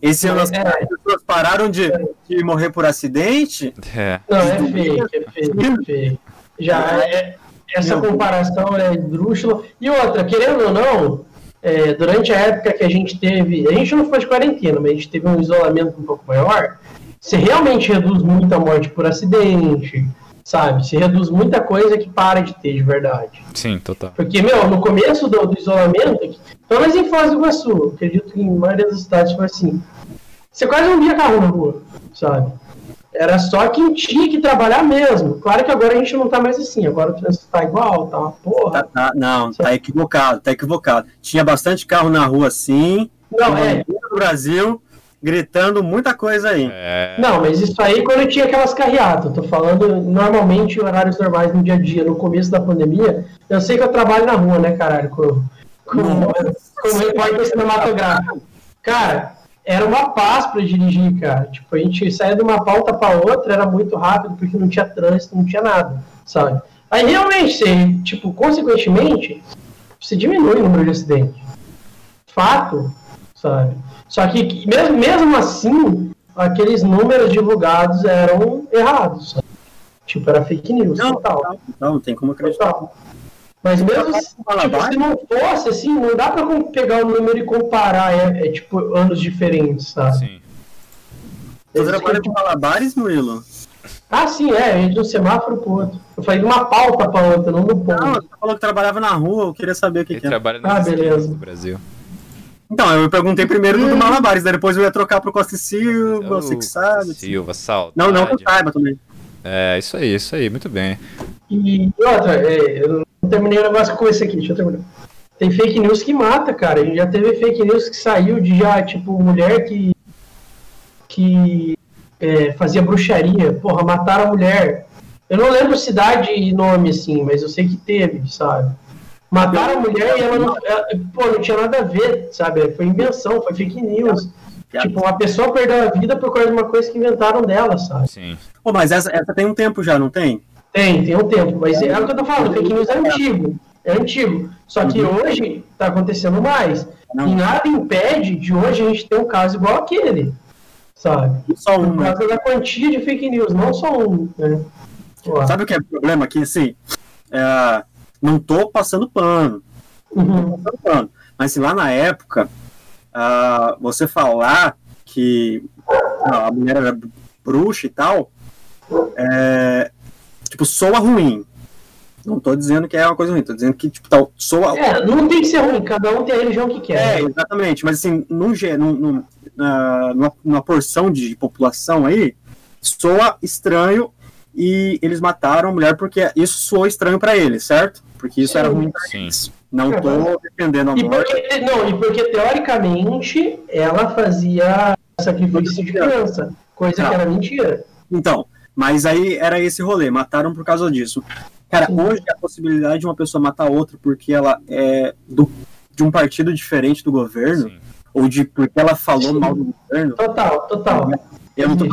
Esse ano as É. as pessoas pararam de, de morrer por acidente. É. Não, é fake, é fake, é fake. Já é, essa comparação é esdrúxula. E outra, querendo ou não, é, durante a época que a gente teve. A gente não foi de quarentena, mas a gente teve um isolamento um pouco maior. Você realmente reduz muito a morte por acidente, sabe? Se reduz muita coisa que para de ter de verdade. Sim, total. Porque, meu, no começo do, do isolamento, pelo menos em Foz do Iguaçu, acredito que em maioria das cidades foi assim. Você quase não via carro na rua, sabe? Era só quem tinha que trabalhar mesmo. Claro que agora a gente não tá mais assim, agora o trânsito tá igual, tá uma Tá- porra. tá- não, tá equivocado, tá equivocado. Tinha bastante carro na rua sim. Não, é. No Brasil, gritando muita coisa aí. É. Não, mas isso aí quando tinha aquelas carreatas. Eu tô falando normalmente em horários normais no dia a dia, no começo da pandemia. Eu sei que eu trabalho na rua, né, caralho? Como, como, como repórter cinematográfico. Cara, era uma paz pra dirigir, cara. Tipo, a gente saía de uma pauta pra outra, era muito rápido, porque não tinha trânsito, não tinha nada, sabe? Aí realmente, você, tipo, consequentemente, você diminui o número de acidentes. fato, sabe? Só que mesmo, mesmo assim, aqueles números divulgados eram errados. Sabe? Tipo, era fake news. Não, total. não, não, não tem como acreditar. Total. Mas mesmo se, tipo, se não fosse, assim, não dá pra pegar o número e comparar, é, é, tipo, anos diferentes, sabe? Sim. Você trabalha com malabares, Murilo? Ah, sim, é, de um semáforo pro outro. Eu falei de uma pauta pra outra, não do Não, ponto. você falou que trabalhava na rua, eu queria saber o que, Ele que é. trabalha Ah, beleza. do Brasil. Então, eu perguntei primeiro do malabares, daí depois eu ia trocar pro Costa e Silva, você que sabe. Silva, saudade. Não, não que eu saiba também. É, isso aí, isso aí, muito bem. E outra, é, eu não terminei o negócio com esse aqui, deixa eu terminar. Tem fake news que mata, cara. Já teve fake news que saiu de já, tipo, mulher que. que é, fazia bruxaria. Porra, mataram a mulher. Eu não lembro cidade e nome, assim, mas eu sei que teve, sabe? Mataram a mulher e ela não. ela- pô, não tinha nada a ver, sabe? Foi invenção, foi fake news. Tipo, uma pessoa perdeu a vida por causa de uma coisa que inventaram dela, sabe? Sim. Pô, mas essa, essa tem um tempo já, não tem? Tem, tem um tempo, mas é o que eu tô falando, fake news é antigo. É antigo. Só que hoje tá acontecendo mais. Não. E nada impede de hoje a gente ter um caso igual aquele. Sabe? Só um, Por né? causa da quantia de fake news, não só um. Né? Sabe o que é o problema aqui? Assim, é, não tô passando pano, uhum. passando pano. Mas se lá na época, ah, você falar que a mulher era bruxa e tal, é, tipo, soa ruim. Não tô dizendo que é uma coisa ruim, tô dizendo que, tipo, tal, soa... É, não tem que ser ruim, cada um tem a religião que quer. É, exatamente. Mas assim, num, num, numa, numa porção de população aí, soa estranho e eles mataram a mulher porque isso soou estranho pra eles, certo? Porque isso Sim. era ruim pra Sim. Não tô defendendo a E morte. porque, não, e porque teoricamente ela fazia sacrifício de criança, coisa Não. que era mentira. Então, mas aí era esse rolê, mataram por causa disso. Cara, Sim. hoje a possibilidade de uma pessoa matar outra porque ela é do, de um partido diferente do governo, Sim. ou de porque ela falou Sim. mal do governo, Total, total. Eu não tô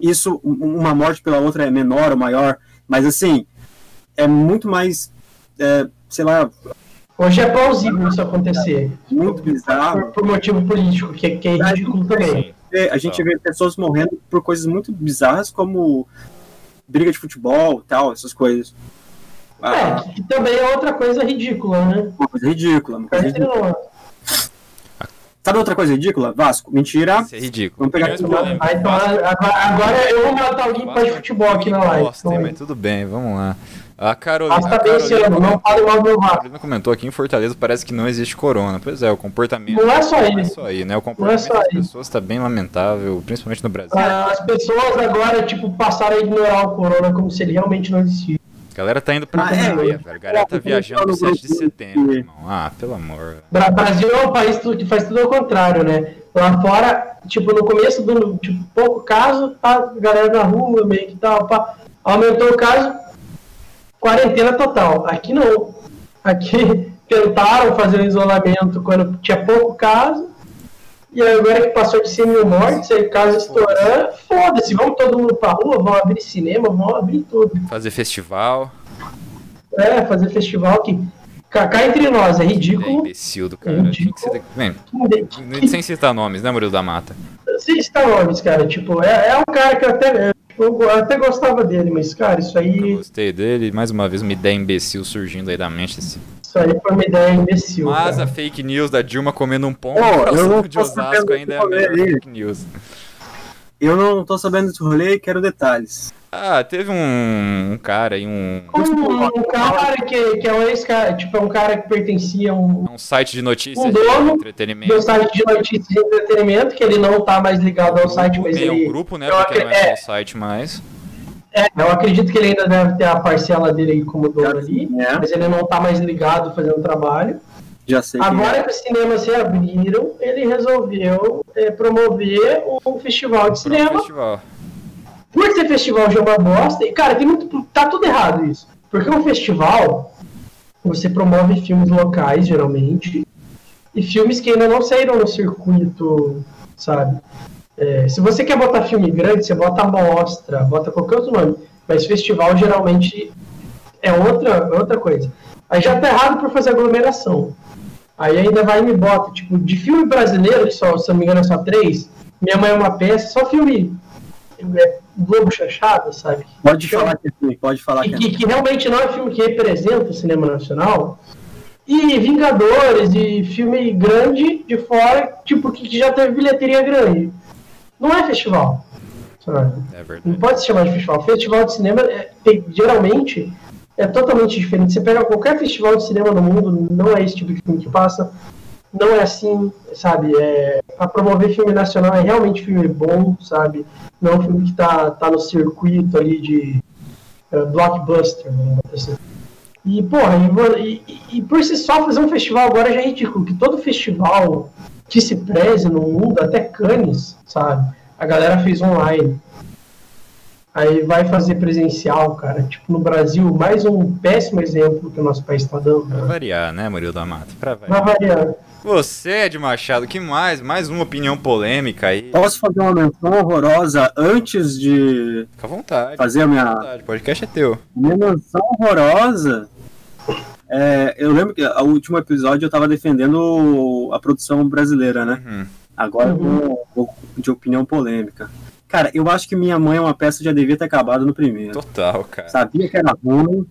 isso, um- uma morte pela outra é menor ou maior, mas assim, é muito mais, é, sei lá, Hoje é plausível isso acontecer. muito bizarro. Por, por motivo político, que, que é ridículo também. Sim. É, A gente vê pessoas morrendo por coisas muito bizarras, como briga de futebol tal, essas coisas. Ah, É, que, que também é outra coisa ridícula, né? uma coisa ridícula. Uma coisa Mas, ridícula. Sabe outra coisa ridícula? Vasco, mentira. Isso é ridículo. Vamos pegar ah, então, agora, agora eu vou matar alguém que faz futebol aqui na live. Hein, Então, mas tudo bem, vamos lá. A Carolina, bem esse Carolina, não fale mal do Vasco. Carolina comentou aqui em Fortaleza parece que não existe corona. Pois é, o comportamento. Não é só Não é ele. só aí, né? O comportamento só das aí. pessoas está bem lamentável, principalmente no Brasil. Ah, As pessoas agora, tipo, passaram a ignorar o corona como se ele realmente não existisse. A galera tá indo pra Ah, é, velho. A galera tá viajando eu- pro 7 de setembro, irmão. Ah, pelo amor. Brasil é um país que faz tudo ao contrário, né? Lá fora, tipo, no começo do tipo, pouco caso, tá a galera na rua, meio que tal, pá. Aumentou o caso, quarentena total. Aqui não. Aqui tentaram fazer o isolamento quando tinha pouco caso, e agora que passou de 100 mil mortes, aí caso estourando, foda-se, vamos todo mundo pra rua, vamos abrir cinema, vamos abrir tudo. Fazer festival. É, fazer festival que cá cá entre nós é É ridículo. imbecil do cara. É que ser. Bem, Que- sem citar nomes, né, Murilo da Mata? Sem citar nomes, cara. Tipo, é, é um cara que eu até, eu até gostava dele, mas, cara, isso Eu aí, gostei dele. Mais uma vez, uma ideia imbecil surgindo aí da mente desse. isso aí foi uma ideia imbecil. Mas cara. a fake news da Dilma comendo um pão Ô, eu não de Osasco ainda é a melhor aí. fake news. Eu não tô sabendo desse rolê e quero detalhes. Ah, teve um, um cara aí, um, Um, um cara que, que é um ex-cara, tipo, é um cara que pertencia a um, um site de notícias Um de dono entretenimento. do site de notícias de entretenimento, que ele não tá mais ligado ao site, mas Meio ele. um grupo, né? eu Porque não é o site mais. É, eu acredito que ele ainda deve ter a parcela dele aí como dono ali, É, mas ele não tá mais ligado fazendo trabalho. Já sei. quem Agora é. que os cinemas se abriram, ele resolveu é, promover um festival de cinema. festival. Por ser festival já é uma bosta, e cara, tem muito, tá tudo errado isso. Porque um festival, você promove filmes locais, geralmente, e filmes que ainda não saíram no circuito, sabe? É, se você quer botar filme grande, você bota mostra, bota qualquer outro nome. Mas festival geralmente é outra, é outra coisa. Aí já tá errado por fazer aglomeração. Aí ainda vai e me bota, tipo, de filme brasileiro, que só, se não me engano é só três, Minha Mãe é uma peça, só filme é, Globo Chanchada, sabe? Pode falar que é pode falar que, que, que realmente não é filme que representa o cinema nacional. E Vingadores, e filme grande de fora, tipo, que já teve bilheteria grande. Não é festival. É não pode se chamar de festival. Festival de cinema, é, tem, geralmente, é totalmente diferente. Você pega qualquer festival de cinema no mundo, não é esse tipo de filme que passa. Não é assim, sabe? É, para promover filme nacional é realmente filme bom, sabe? Não é um filme que tá, tá no circuito ali de uh, blockbuster, né? E, porra, e, e, e, por si só fazer um festival agora já é ridículo, que todo festival que se preze no mundo, até Cannes, sabe? A galera fez online. Aí vai fazer presencial, cara. Tipo, no Brasil, mais um péssimo exemplo que o nosso país está dando. Pra variar, né, Murilo da Mata? Pra variar. Pra variar. Você, Ed Machado, que mais? Mais uma opinião polêmica aí. Posso fazer uma menção horrorosa antes de. Fica à vontade. Fazer a minha. Fica à vontade, o podcast é teu. Minha menção horrorosa. É, eu lembro que o último episódio eu tava defendendo a produção brasileira, né? Uhum. Agora uhum. vou, de opinião polêmica. Cara, eu acho que Minha Mãe é uma peça que já devia ter acabado no primeiro. Total, cara. Sabia que era ruim.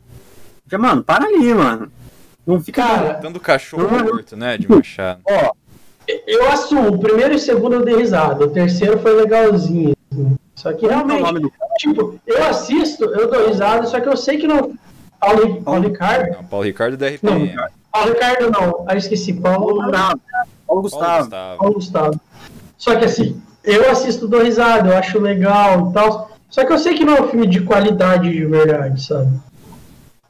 Já, mano, para ali, mano. Não fica. Cara, dando cachorro não... morto, né, de Machado. Ó, eu assumo, o primeiro e o segundo eu dei risada. O terceiro foi legalzinho. Só que é realmente, do... tipo, eu assisto, eu dou risada, só que eu sei que não. Paulo, Paulo Ricardo? Não, Paulo Ricardo da RPM. Não, Paulo Ricardo não. Aí esqueci. Paulo, Paulo, Paulo Gustavo. Paulo Gustavo. Só que assim, eu assisto do risada, eu acho legal e tal. Só que eu sei que não é um filme de qualidade de verdade, sabe?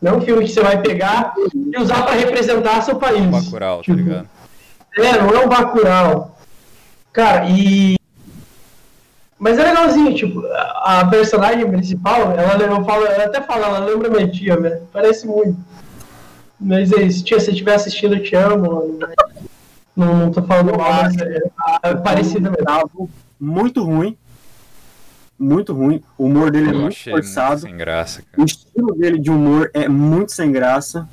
Não é um filme que você vai pegar e usar para representar seu país. Um Bacurau, tá tipo, tá ligado? É, não é um Bacurau. Cara, e. Mas é legalzinho, tipo, a personagem principal, ela, eu falo, ela até fala, ela lembra minha tia, velho. Parece muito. Mas é isso, tia, se você estiver assistindo, eu te amo. Não, não tô falando mal, mas é, é parecido mesmo muito ruim. Muito ruim. O humor dele é eu é muito forçado. Muito sem graça, cara. O estilo dele de humor é muito sem graça.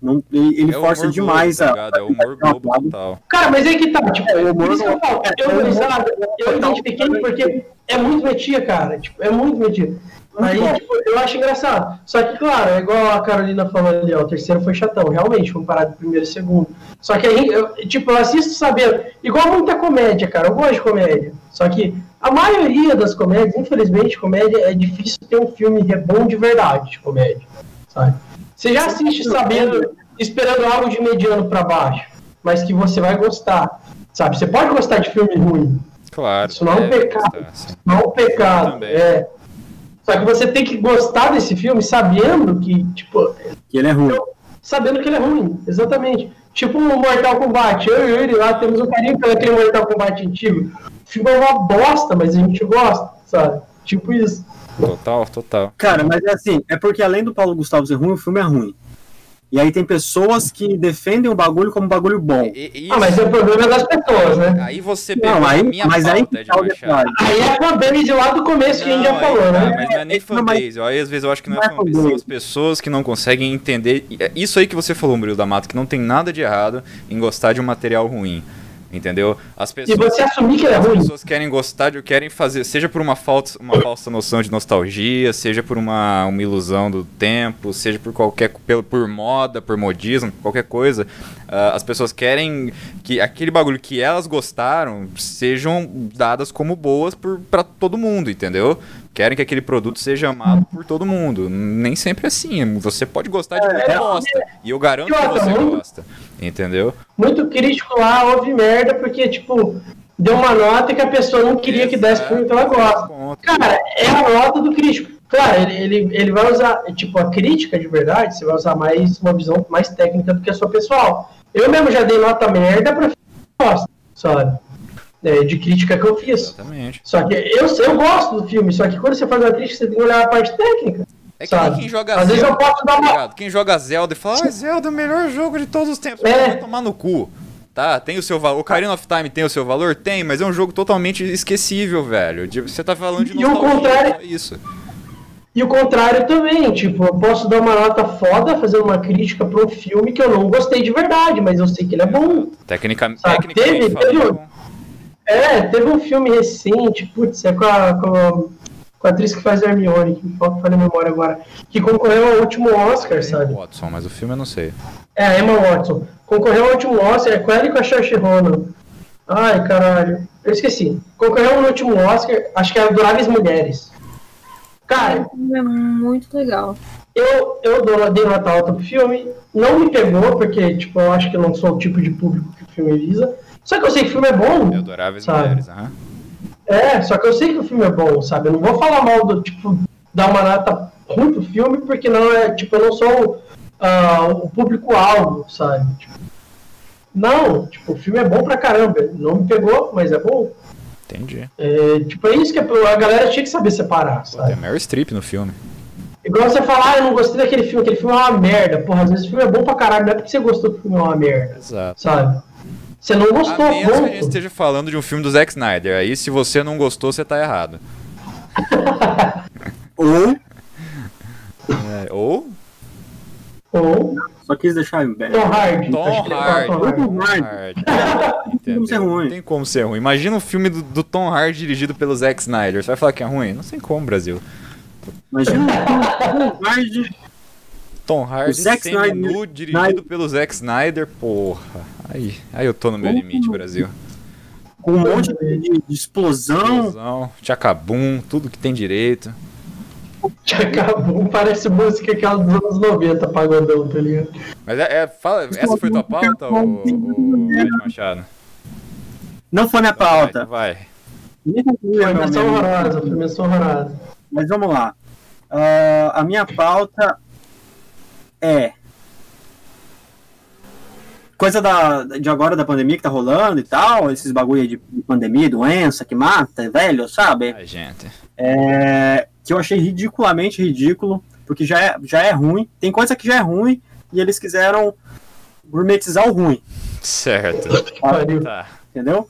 Não, ele, ele é força demais globo, tá a. É o humor total. Cara, mas aí que tá, tipo, é, o humor isso que eu falo. Eu, eu, eu, eu identifiquei porque é muito metia, cara. Tipo, é muito metia. Aí, tipo, eu acho engraçado. Só que, claro, é igual a Carolina falou ali, ó, o terceiro foi chatão, realmente, comparado com o primeiro e o segundo. Só que aí, eu, tipo, eu assisto sabendo, igual muita comédia, cara, eu gosto de comédia. Só que a maioria das comédias, infelizmente, comédia é difícil ter um filme bom de verdade de comédia, sabe? Você já assiste sabendo, esperando algo de mediano para baixo, mas que você vai gostar, sabe? Você pode gostar de filme ruim. Claro. Isso não é um pecado. Gostar, não é um pecado. É. Só que você tem que gostar desse filme sabendo que, tipo. Que ele é ruim. Sabendo que ele é ruim, exatamente. Tipo o Mortal Kombat. Eu e ele lá temos um carinho pelo aquele Mortal Kombat antigo. O filme é uma bosta, mas a gente gosta, sabe? Tipo isso. Total, total. Cara, mas é assim, é porque além do Paulo Gustavo ser ruim, o filme é ruim. E aí tem pessoas que defendem o bagulho como um bagulho bom. E, ah, mas é o problema das pessoas, né? Aí você pegou não, aí, a minha mas aí, de Aí é fanbase lá do começo não, que a gente já falou, tá, né? Mas não é nem fanbase. Aí às vezes eu acho que não, é, é fanbase. São as pessoas que não conseguem entender. Isso aí que você falou, Murilo da Mata, que não tem nada de errado em gostar de um material ruim. Entendeu? As pessoas, e você assumir que é ruim. As pessoas querem gostar de querem fazer, seja por uma falsa, uma falsa noção de nostalgia, seja por uma, uma ilusão do tempo, seja por qualquer por, por moda, por modismo, qualquer coisa. Uh, as pessoas querem que aquele bagulho que elas gostaram sejam dadas como boas para todo mundo, entendeu? Querem que aquele produto seja amado por todo mundo. Nem sempre é assim. Você pode gostar de quem é, gosta. E eu garanto que você gosta. Entendeu? Muito crítico lá ouve merda porque, tipo, deu uma nota que a pessoa não queria que desse porque ela gosta. Cara, é a nota do crítico. Claro, ele, ele, ele vai usar, tipo, a crítica de verdade, você vai usar mais uma visão mais técnica do que a sua pessoal. Eu mesmo já dei nota merda pra gosta, sabe? É, de crítica que eu fiz. Exatamente. Só que eu, eu gosto do filme, só que quando você faz uma crítica, você tem que olhar a parte técnica. É que quem joga Às Zelda. Vezes eu posso dar uma... Quem joga Zelda e fala, ah, Zelda é o melhor jogo de todos os tempos. É. Vai tomar no cu. Tá, tem o seu valor. O Karina of Time tem o seu valor? Tem, mas é um jogo totalmente esquecível, velho. Você tá falando de e o contrário, isso. E o contrário também, tipo, eu posso dar uma nota foda, fazer uma crítica para um filme que eu não gostei de verdade, mas eu sei que ele é bom. Tecnica, Sabe, tecnicamente teve- teve- é bom. É, teve um filme recente, putz, é com a, com a, com a atriz que faz a Hermione, que falta falha a memória agora, que concorreu ao último Oscar, sabe? Watson, mas o filme eu não sei. É, a Emma Watson. Concorreu ao último Oscar, é com ela e com a Saoirse Ronan. Ai, caralho. Eu esqueci. Concorreu no último Oscar, acho que é Adoráveis Mulheres. Cara, É muito legal. eu, eu dou, dei nota alta pro filme. Não me pegou, porque, tipo, eu acho que eu não sou o tipo de público que o filme visa. Só que eu sei que o filme é bom. Eu adorava as Sabe. mulheres, aham. É, só que eu sei que o filme é bom, sabe? Eu não vou falar mal do, tipo, dar uma nota ruim pro filme, porque não é, tipo, eu não sou ah, o público-alvo, sabe? Tipo, não, tipo, o filme é bom pra caramba. Não me pegou, mas é bom. Entendi. É, tipo, é isso que a galera tinha que saber separar, sabe? tem Meryl Streep no filme. Igual você falar, ah, eu não gostei daquele filme, aquele filme é uma merda. Porra, às vezes o filme é bom pra caralho, não é porque você gostou que o filme é uma merda, Exato. sabe? Você não A gostou, menos que a gente esteja falando de um filme do Zack Snyder. Aí, se você não gostou, você tá errado. Ou, É, ou Ou só quis deixar em bem. Tom Hardy. Tom Hardy. Tom Hardy. Tom. Tem como ser ruim. Não tem como ser ruim. Imagina um filme do, do Tom Hardy dirigido pelo Zack Snyder. Você vai falar que é ruim? Não tem como, Brasil. Imagina um Hardy Tom Hardy Zack sem Snyder- menu dirigido Snyder- pelo Zack Snyder. Porra. Aí, aí eu tô no meu limite, Brasil. com um monte de, de explosão. Explosão, Tchacabum, tudo que tem direito. Acabou, parece música aquela dos anos 90, pagodão, tá ligado? Mas é, é- fala, essa foi tua pauta, o, Ed Machado? Não foi minha pauta. Vai. Nem concluí a minha- Filmação horrorosa, filmação horrorosa. Mas vamos lá. Ah, a minha pauta é coisa da, de agora da pandemia que tá rolando e tal, esses bagulho aí de pandemia, doença que mata, velho, sabe? Ai, gente. É, que eu achei ridiculamente ridículo, porque já é, já é ruim. Tem coisa que já é ruim e eles quiseram gourmetizar o ruim, Certo. Tá. entendeu?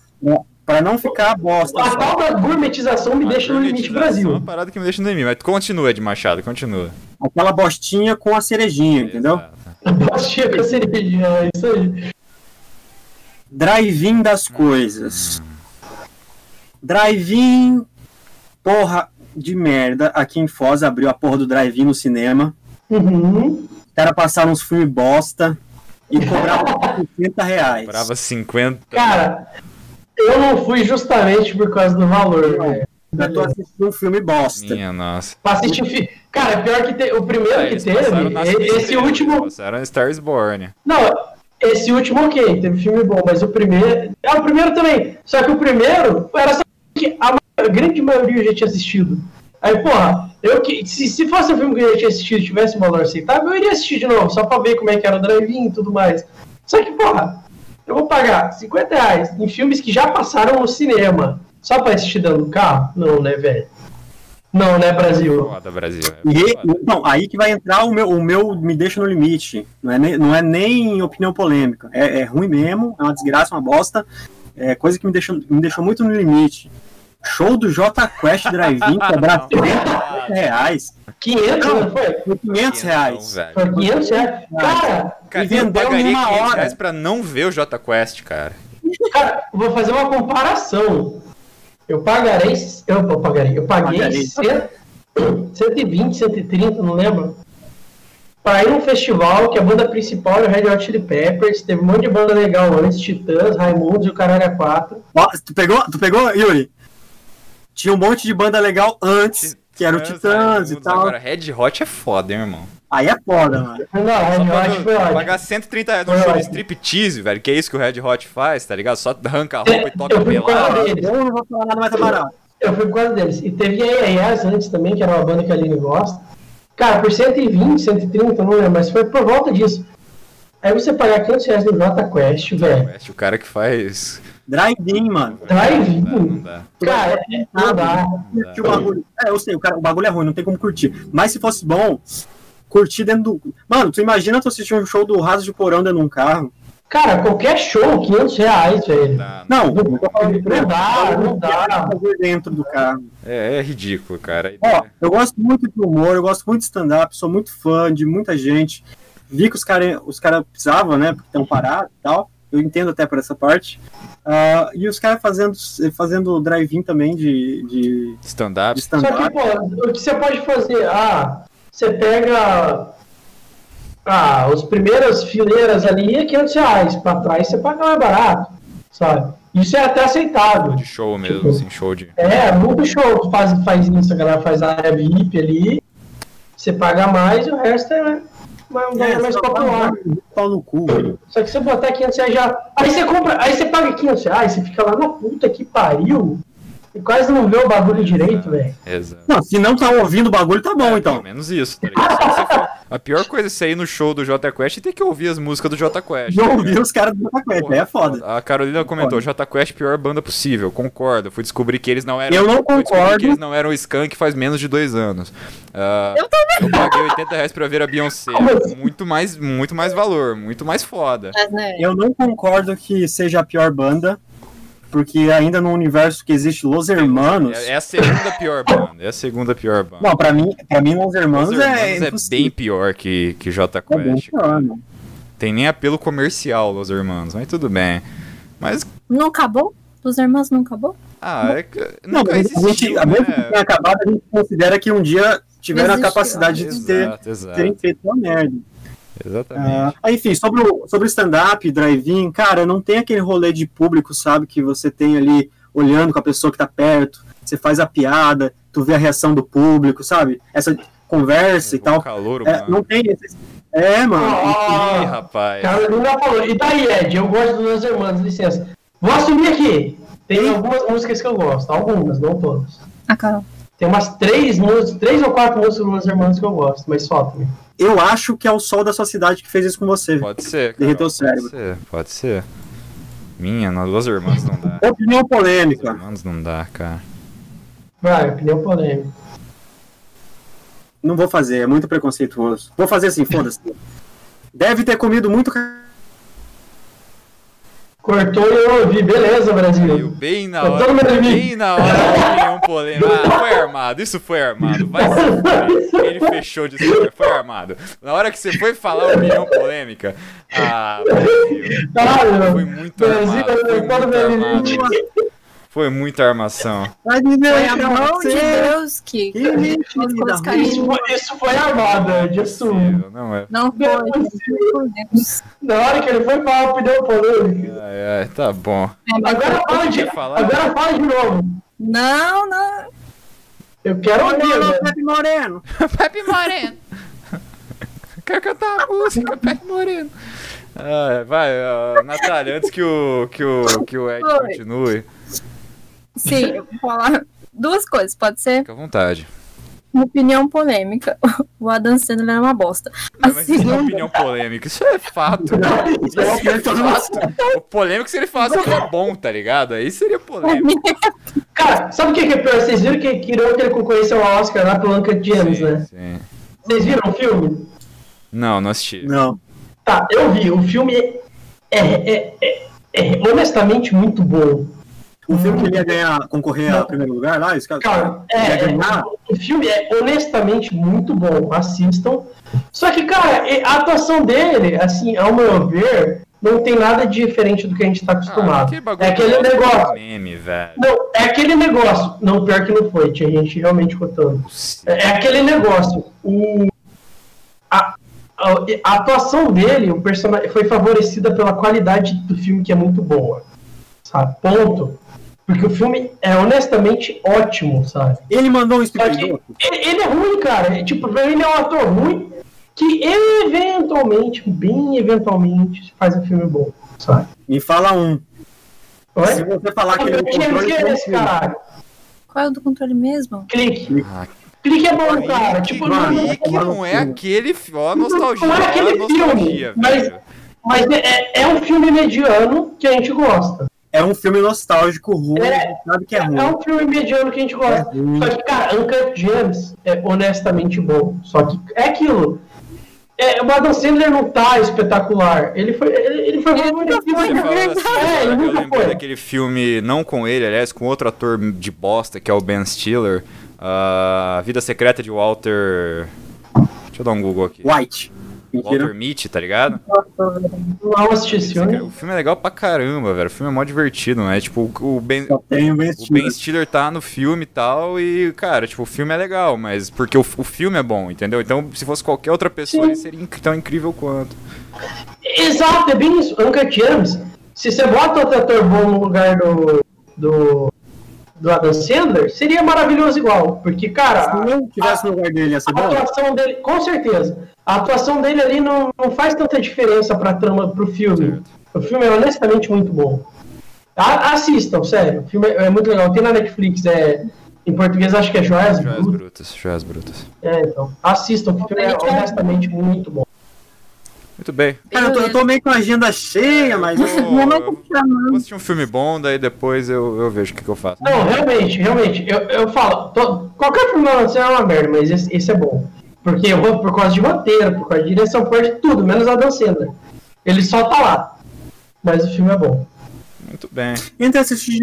Pra não ficar bosta. A tal da gourmetização me deixa no limite É Brasil. uma parada que me deixa no limite. Mas continua, Ed Machado, continua. Aquela bostinha com a cerejinha, entendeu? Exato. Baixinha com a cerejinha, é isso aí. Drive-in das coisas. Drive-in, porra de merda. Aqui em Foz abriu a porra do drive-in no cinema. Uhum. Os caras passaram uns filmes bosta e cobravam 50 reais. Brava 50. Cara, eu não fui justamente por causa do valor, velho. Eu tô assistindo um filme bosta. Minha nossa. Pra assistir fi... Cara, pior que te... o primeiro Ah, que teve, esse último. Passaram Stars Born. Não, esse último ok, teve filme bom, mas o primeiro. É o primeiro também. Só que o primeiro era só que a ma- grande maioria eu já tinha assistido. Aí, porra, eu que. Se, se fosse um filme que eu já tinha assistido e tivesse um valor aceitável, eu iria assistir de novo, só pra ver como é que era o drive-in e tudo mais. Só que, porra, eu vou pagar 50 reais em filmes que já passaram no cinema. Só pra assistir dentro do carro? Não, né, velho? Não, né, Brasil? Foda, Brasil. é E, então, aí que vai entrar o meu, o meu me deixa no limite. Não é nem, não é nem opinião polêmica. É, é ruim mesmo, é uma desgraça, uma bosta. É coisa que me deixou, me deixou muito no limite. Show do J Quest Drive-In cobrar 30 reais. 500, não foi? Por 500 reais. Foi 500 reais. Cara, Cara, E eu vendeu pagaria numa 500 hora. reais pra não ver o J Quest, cara. Cara, vou fazer uma comparação. Eu pagarei. Eu, eu pagarei. Eu paguei Pagarei. 100, 120, 130, não lembro. Pra ir num festival que a banda principal era o Red Hot Chili Peppers. Teve um monte de banda legal antes: Titãs, Raimundos e o Caralho a 4. Ó, tu pegou, tu pegou, Yuri? Tinha um monte de banda legal antes, que era o Titãs e tal. Agora, Red Hot é foda, hein, irmão. Aí é foda, mano. Não, Red Hot foi ótimo. pagar 130 reais no show de ótimo. striptease, velho, que é isso que o Red Hot faz, tá ligado? Só arranca a roupa e toca Eu fui por causa pelado. deles. Eu não vou falar nada mais barato. Eu fui por causa deles. E teve a Yes antes também, que era uma banda que a Aline gosta. Cara, por 120, 130, não lembro, mas foi por volta disso. Aí você pagar 500 reais no Jota Quest, velho. Quest, O cara que faz. Drive-in, mano. Drive-in? Não dá. Cara, não dá. O bagulho. É, eu sei, o, cara, o bagulho é ruim, não tem como curtir. Mas se fosse bom, curtir dentro do. Mano, tu imagina tu assistir um show do Raso de Porão dentro de um carro. Cara, qualquer show, 500 reais, velho. Não, Não, não dá, não dá. fazer dentro do carro. É, é ridículo, cara. Ó, eu gosto muito de humor, eu gosto muito de stand-up, sou muito fã de muita gente. Vi que os caras os cara precisavam, né? Porque estão parados e tal. Eu entendo até por essa parte. Ah, e os caras fazendo, fazendo drive-in também de, de, Stand-up. Só que, pô, o que você pode fazer? Ah, você pega. Ah, as primeiras fileiras ali é 500 reais. Pra trás você paga mais barato, sabe? Isso é até aceitável. De show mesmo, Tipo, assim, show de. É, muito show faz, faz isso, a galera faz a área VIP ali. Você paga mais e o resto é mais, É, mais só popular. um pau no cu. Só que você botar 500 reais já. Aí você compra, aí você paga 500 reais, você fica lá na puta que pariu e quase não vê o bagulho direito, velho. Exato. Não, se não tá ouvindo o bagulho, tá bom, Pelo então. menos isso, tá ligado? Se você for- A pior coisa é você ir no show do Jota Quest e ter que ouvir as músicas do Jota Quest. Não ouvi ligado? os caras do Botaquete, aí é foda. A Carolina comentou, Jota Quest pior banda possível, concordo. Fui descobrir que eles não eram. Eu não concordo. Que eles não eram skunk faz menos de dois anos. Ah, eu também. Eu paguei 80 reais pra ver a Beyoncé. Muito mais, muito mais valor, muito mais foda. Né? Eu não concordo que seja a pior banda, porque ainda no universo que existe Los Hermanos. É, é a segunda pior banda. É a segunda pior banda. Não, pra mim, pra mim Los Hermanos, Os é, Hermanos é, bem pior que, que Jota É bem Quest. pior, né? Tem nem apelo comercial, Los Hermanos, mas tudo bem. Mas, Não acabou? Dos irmãos não acabou? ah, é que Não, nunca mas a gente, existiu, a mesmo que né? tenha acabado, a gente considera que um dia tiveram a Existiu. capacidade de ter, Exato, exato. terem feito uma merda. Exatamente. Ah, enfim, sobre o, sobre o stand-up, drive-in, cara, não tem aquele rolê de público, sabe, que você tem ali olhando com a pessoa que tá perto, você faz a piada, tu vê a reação do público, sabe? Essa conversa e O tal. calor, É, mano. não tem esse... É, mano. Ih, Ó, rapaz. Carolina falou. E daí, Ed? Eu gosto dos meus irmãos, licença. Vou assumir aqui. Tem algumas músicas que eu gosto, algumas, não todas. A Carol. Tem umas três músicas, três ou quatro músicas dos meus irmãos que eu gosto, mas só também. Eu acho que é o sol da sua cidade que fez isso com você. Pode ser, cara. Derreteu o Pode cérebro. ser, pode ser. Minha, nós duas irmãs não dá. Opinião Duas polêmica. irmãs não dá, cara. Vai, opinião polêmica. Não vou fazer, é muito preconceituoso. Vou fazer assim, foda-se. Deve ter comido muito. Cortou e eu ouvi, beleza, Caiu Brasil. bem na hora. de mim. Bem na hora da opinião polêmica. Ah, foi armado, isso foi armado. Vai se. Ele fechou de história, foi armado. Na hora que você foi falar opinião polêmica. Ah, Brasil. Caralho, Foi muito Brasil, armado. Foi muito armado. Foi muita armação. Foi a mão de. Deus que Que Isso foi, isso foi armado, de assumo. Não é. Não foi. Na hora que ele foi falar a opinião polêmica. Ai, ai, tá bom. É, Agora fala de, agora fala de novo. Não, não. Eu quero ouvir, né? Pepe Moreno. Pepe Moreno. Quero cantar a música, Pepe Moreno. Ah, vai, ah, Natália, antes que o, que o, que o Ed Oi. continue, Sim, eu vou falar duas coisas, pode ser? fica à vontade. Uma opinião polêmica. O Adam Sandler é uma bosta. A Mas isso é uma segunda, opinião polêmica, isso é fato. Isso é Isso é fato. O polêmico se ele falasse que é bom, tá ligado? Aí seria polêmico. Cara, sabe o que que é pior? Vocês viram que que ele concorresse ao Oscar lá pelo Uncut James, Sim, né? sim. Vocês viram o filme? Não, não assisti. Não. Tá, eu vi. O filme é, é, é, é honestamente muito bom. O filme que ele ia ganhar, concorrer a primeiro lugar lá, esse cara. Cara, ia é, ganhar. o filme é honestamente muito bom. Assistam. Só que, cara, a atuação dele, assim, ao meu ver, não tem nada de diferente do que a gente tá Ah, acostumado. bagulho é aquele negócio. meme, velho. Não, é aquele negócio. Não, pior que não foi, tinha gente realmente contando. É, é aquele negócio. O, a, a, a atuação dele, o personagem, foi favorecida pela qualidade do filme, que é muito boa. Sabe? Ponto. Porque o filme é honestamente ótimo, sabe? Ele mandou um espírito. ele, ele é ruim, cara. É, Tipo, ele é um ator ruim que eventualmente, bem eventualmente, faz um filme bom, sabe? Me fala um. Oi? Se você falar que ele é é controle, esse um filme. caralho? Qual é o do controle mesmo? Clique. Ah, Clique é bom, cara. Clique, Tipo, mano, não, Clique não é aquele. fi- Ó, a nostalgia. Não é aquele nostalgia, filme, mas-. Mas é, é um filme mediano que a gente gosta. É um filme nostálgico ruim, É. sabe que é É ruim. um filme mediano que a gente É gosta. ruim. Só que, cara, Uncut Gems é honestamente bom. Só que é aquilo. É, o Adam Sandler não tá espetacular. Ele foi. Ele, ele foi Ele nunca foi, assim, É, ele eu nunca lembrei foi. daquele filme, não com ele, aliás, com outro ator de bosta, que é o Ben Stiller. ah, A Vida Secreta de Walter. Deixa eu dar um Google aqui. White. Walter Mitty, tá ligado? Não assisti esse filme. O filme é legal pra caramba, velho. O filme é mó divertido, né? Tipo, o Ben, o Ben o Stiller. Ben Stiller tá no filme e tal, e, cara, tipo, o filme é legal, mas porque o, o filme é bom, entendeu? Então, se fosse qualquer outra pessoa, Sim. ele seria inc- tão incrível quanto. Exato, é bem isso. Uncut Gems, se você bota outro ator bom no lugar do, do, do Adam Sandler, seria maravilhoso igual. Porque, cara, Se não tivesse no lugar dele, ia ser a bom? atuação dele, com certeza, a atuação dele ali não, não faz tanta diferença pra trama, pro filme. Certo. O filme é honestamente muito bom. A- assistam, sério. O filme é, é muito legal. Tem na Netflix, é, em português acho que é Joias Joias Brutas. joias brutas. É, então. Assistam, o filme é honestamente muito bom. Muito bem. Cara, eu tô, eu tô meio com a agenda cheia, mas. Vou, vou assistir um filme bom, daí depois eu, eu vejo o que, que eu faço. Não, realmente, realmente. Eu, eu falo, to- qualquer filme da Lancer é uma merda, mas esse, esse é bom. Porque eu vou por causa de roteiro, por causa de direção, por causa de tudo, menos a Dan Sandler. Ele só tá lá. Mas o filme é bom. Muito bem. Entre assistir,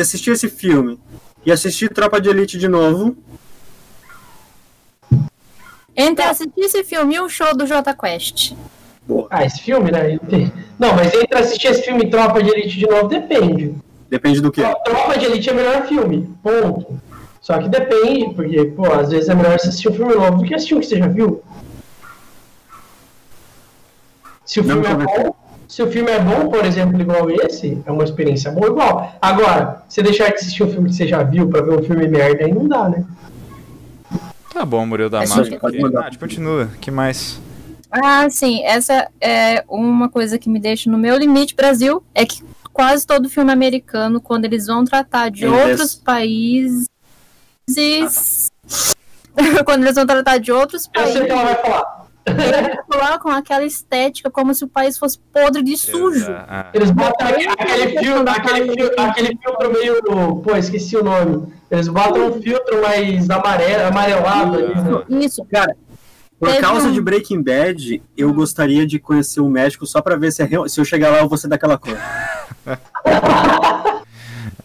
assistir esse filme e assistir Tropa de Elite de novo, Entre assistir esse filme e o show do Jota Quest. Ah, esse filme, né? Não, mas entre assistir esse filme e Tropa de Elite de novo, depende. depende do que. Tropa de Elite é melhor filme, ponto. Só que depende, porque, pô, às vezes é melhor você assistir um filme novo do que assistir um que você já viu. Se o filme é bom, se o filme é bom, por exemplo, igual esse, é uma experiência boa igual. Agora, você deixar de assistir um filme que você já viu pra ver um filme merda, aí não dá, né? Tá bom, Murilo da É Mata. pode mandar. Nath, continua. que mais? Ah, sim, essa é uma coisa que me deixa no meu limite, Brasil, é que quase todo filme americano, quando eles vão tratar de Eles- outros países. quando eles vão tratar de outros Eu sei o países, que ela vai falar. eles colocam aquela estética como se o país fosse podre de sujo. Ah, Eles botam aquele, aquele, filtro, aquele, filtro, aquele filtro meio. Pô, esqueci o nome. Eles botam um filtro mais amarelo, amarelado ali. né? Isso. Cara, por causa um- de Breaking Bad, eu gostaria de conhecer um médico só pra ver se, é real- se eu chegar lá eu vou ser daquela cor.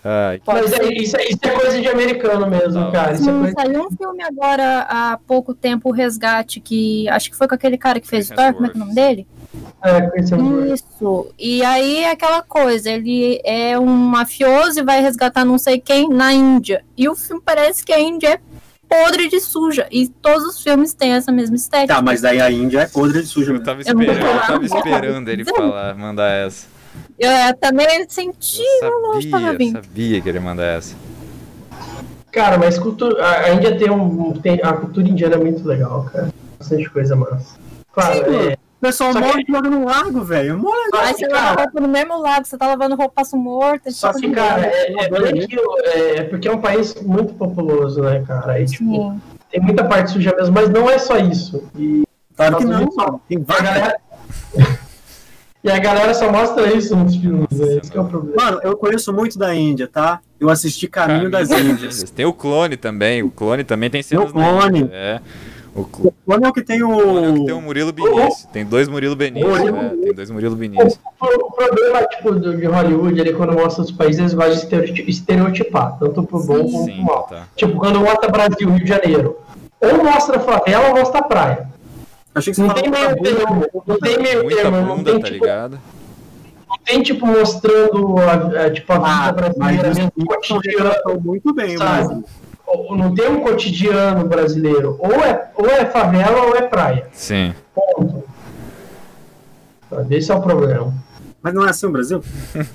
ai, Mas é, isso, é- isso é coisa de americano mesmo, Não. cara. Isso é Hum, coisa... saiu um filme agora há pouco tempo, o Resgate, que acho que foi com aquele cara que fez Chris Thor, como é que é o nome dele? É, Isso. E aí é aquela coisa, ele é um mafioso e vai resgatar não sei quem na Índia. E o filme parece que a Índia é podre de suja. E todos os filmes têm essa mesma estética. Tá, mas daí a Índia é podre de suja eu tava Eu esperando, vou eu tava esperando ele falar, mandar essa. Eu é, também senti Eu longe tava sabia, vindo. sabia que ele ia mandar essa. Cara, mas cultura, a a Índia tem um. Tem, a cultura indiana é muito legal, cara. Bastante coisa massa. Claro, Sim, é. O pessoal Só que- morre e joga no lago, velho. É mó legal. Aí Só você que, lava cara, roupa no mesmo lado, você tá lavando roupa passo morto. só que, cara, é, é, é, é porque é um país muito populoso, né, cara? Aí, tipo, Sim. tem muita parte suja mesmo, mas não é só isso. E Claro que não, mano. Tem a várias. galera. e a galera só mostra isso nos filmes, né? Esse que é o problema. Mano, eu conheço muito da Índia, tá? Eu assisti Caminho das Índias. Tem o clone também. O clone também tem cenas. Tem o clone. na- É. O clone O é o que tem é o que tem o o. Murilo Benício. Tem dois Murilo Benício. Murilo- né? Tem dois Murilo Benício. O, o problema, tipo, do, de Hollywood, ele quando mostra os países, eles gostam de estereotipar, tanto pro bom Sim. como Sim, pro mal. tá. Tipo, quando mostra Brasil, Rio de Janeiro, ou mostra favela ou mostra praia. Achei que você Não tem meio termo, não tem meio termo, não tem, tá tipo, ligado? não tem, tipo, mostrando a, a- tipo, a vida Ah, brasileira mesmo, muito bem, sabe? mas Não tem um cotidiano brasileiro, ou é, ou é favela ou é praia, Sim. ponto. Sabe, Esse é o problema. Mas não é assim o Brasil?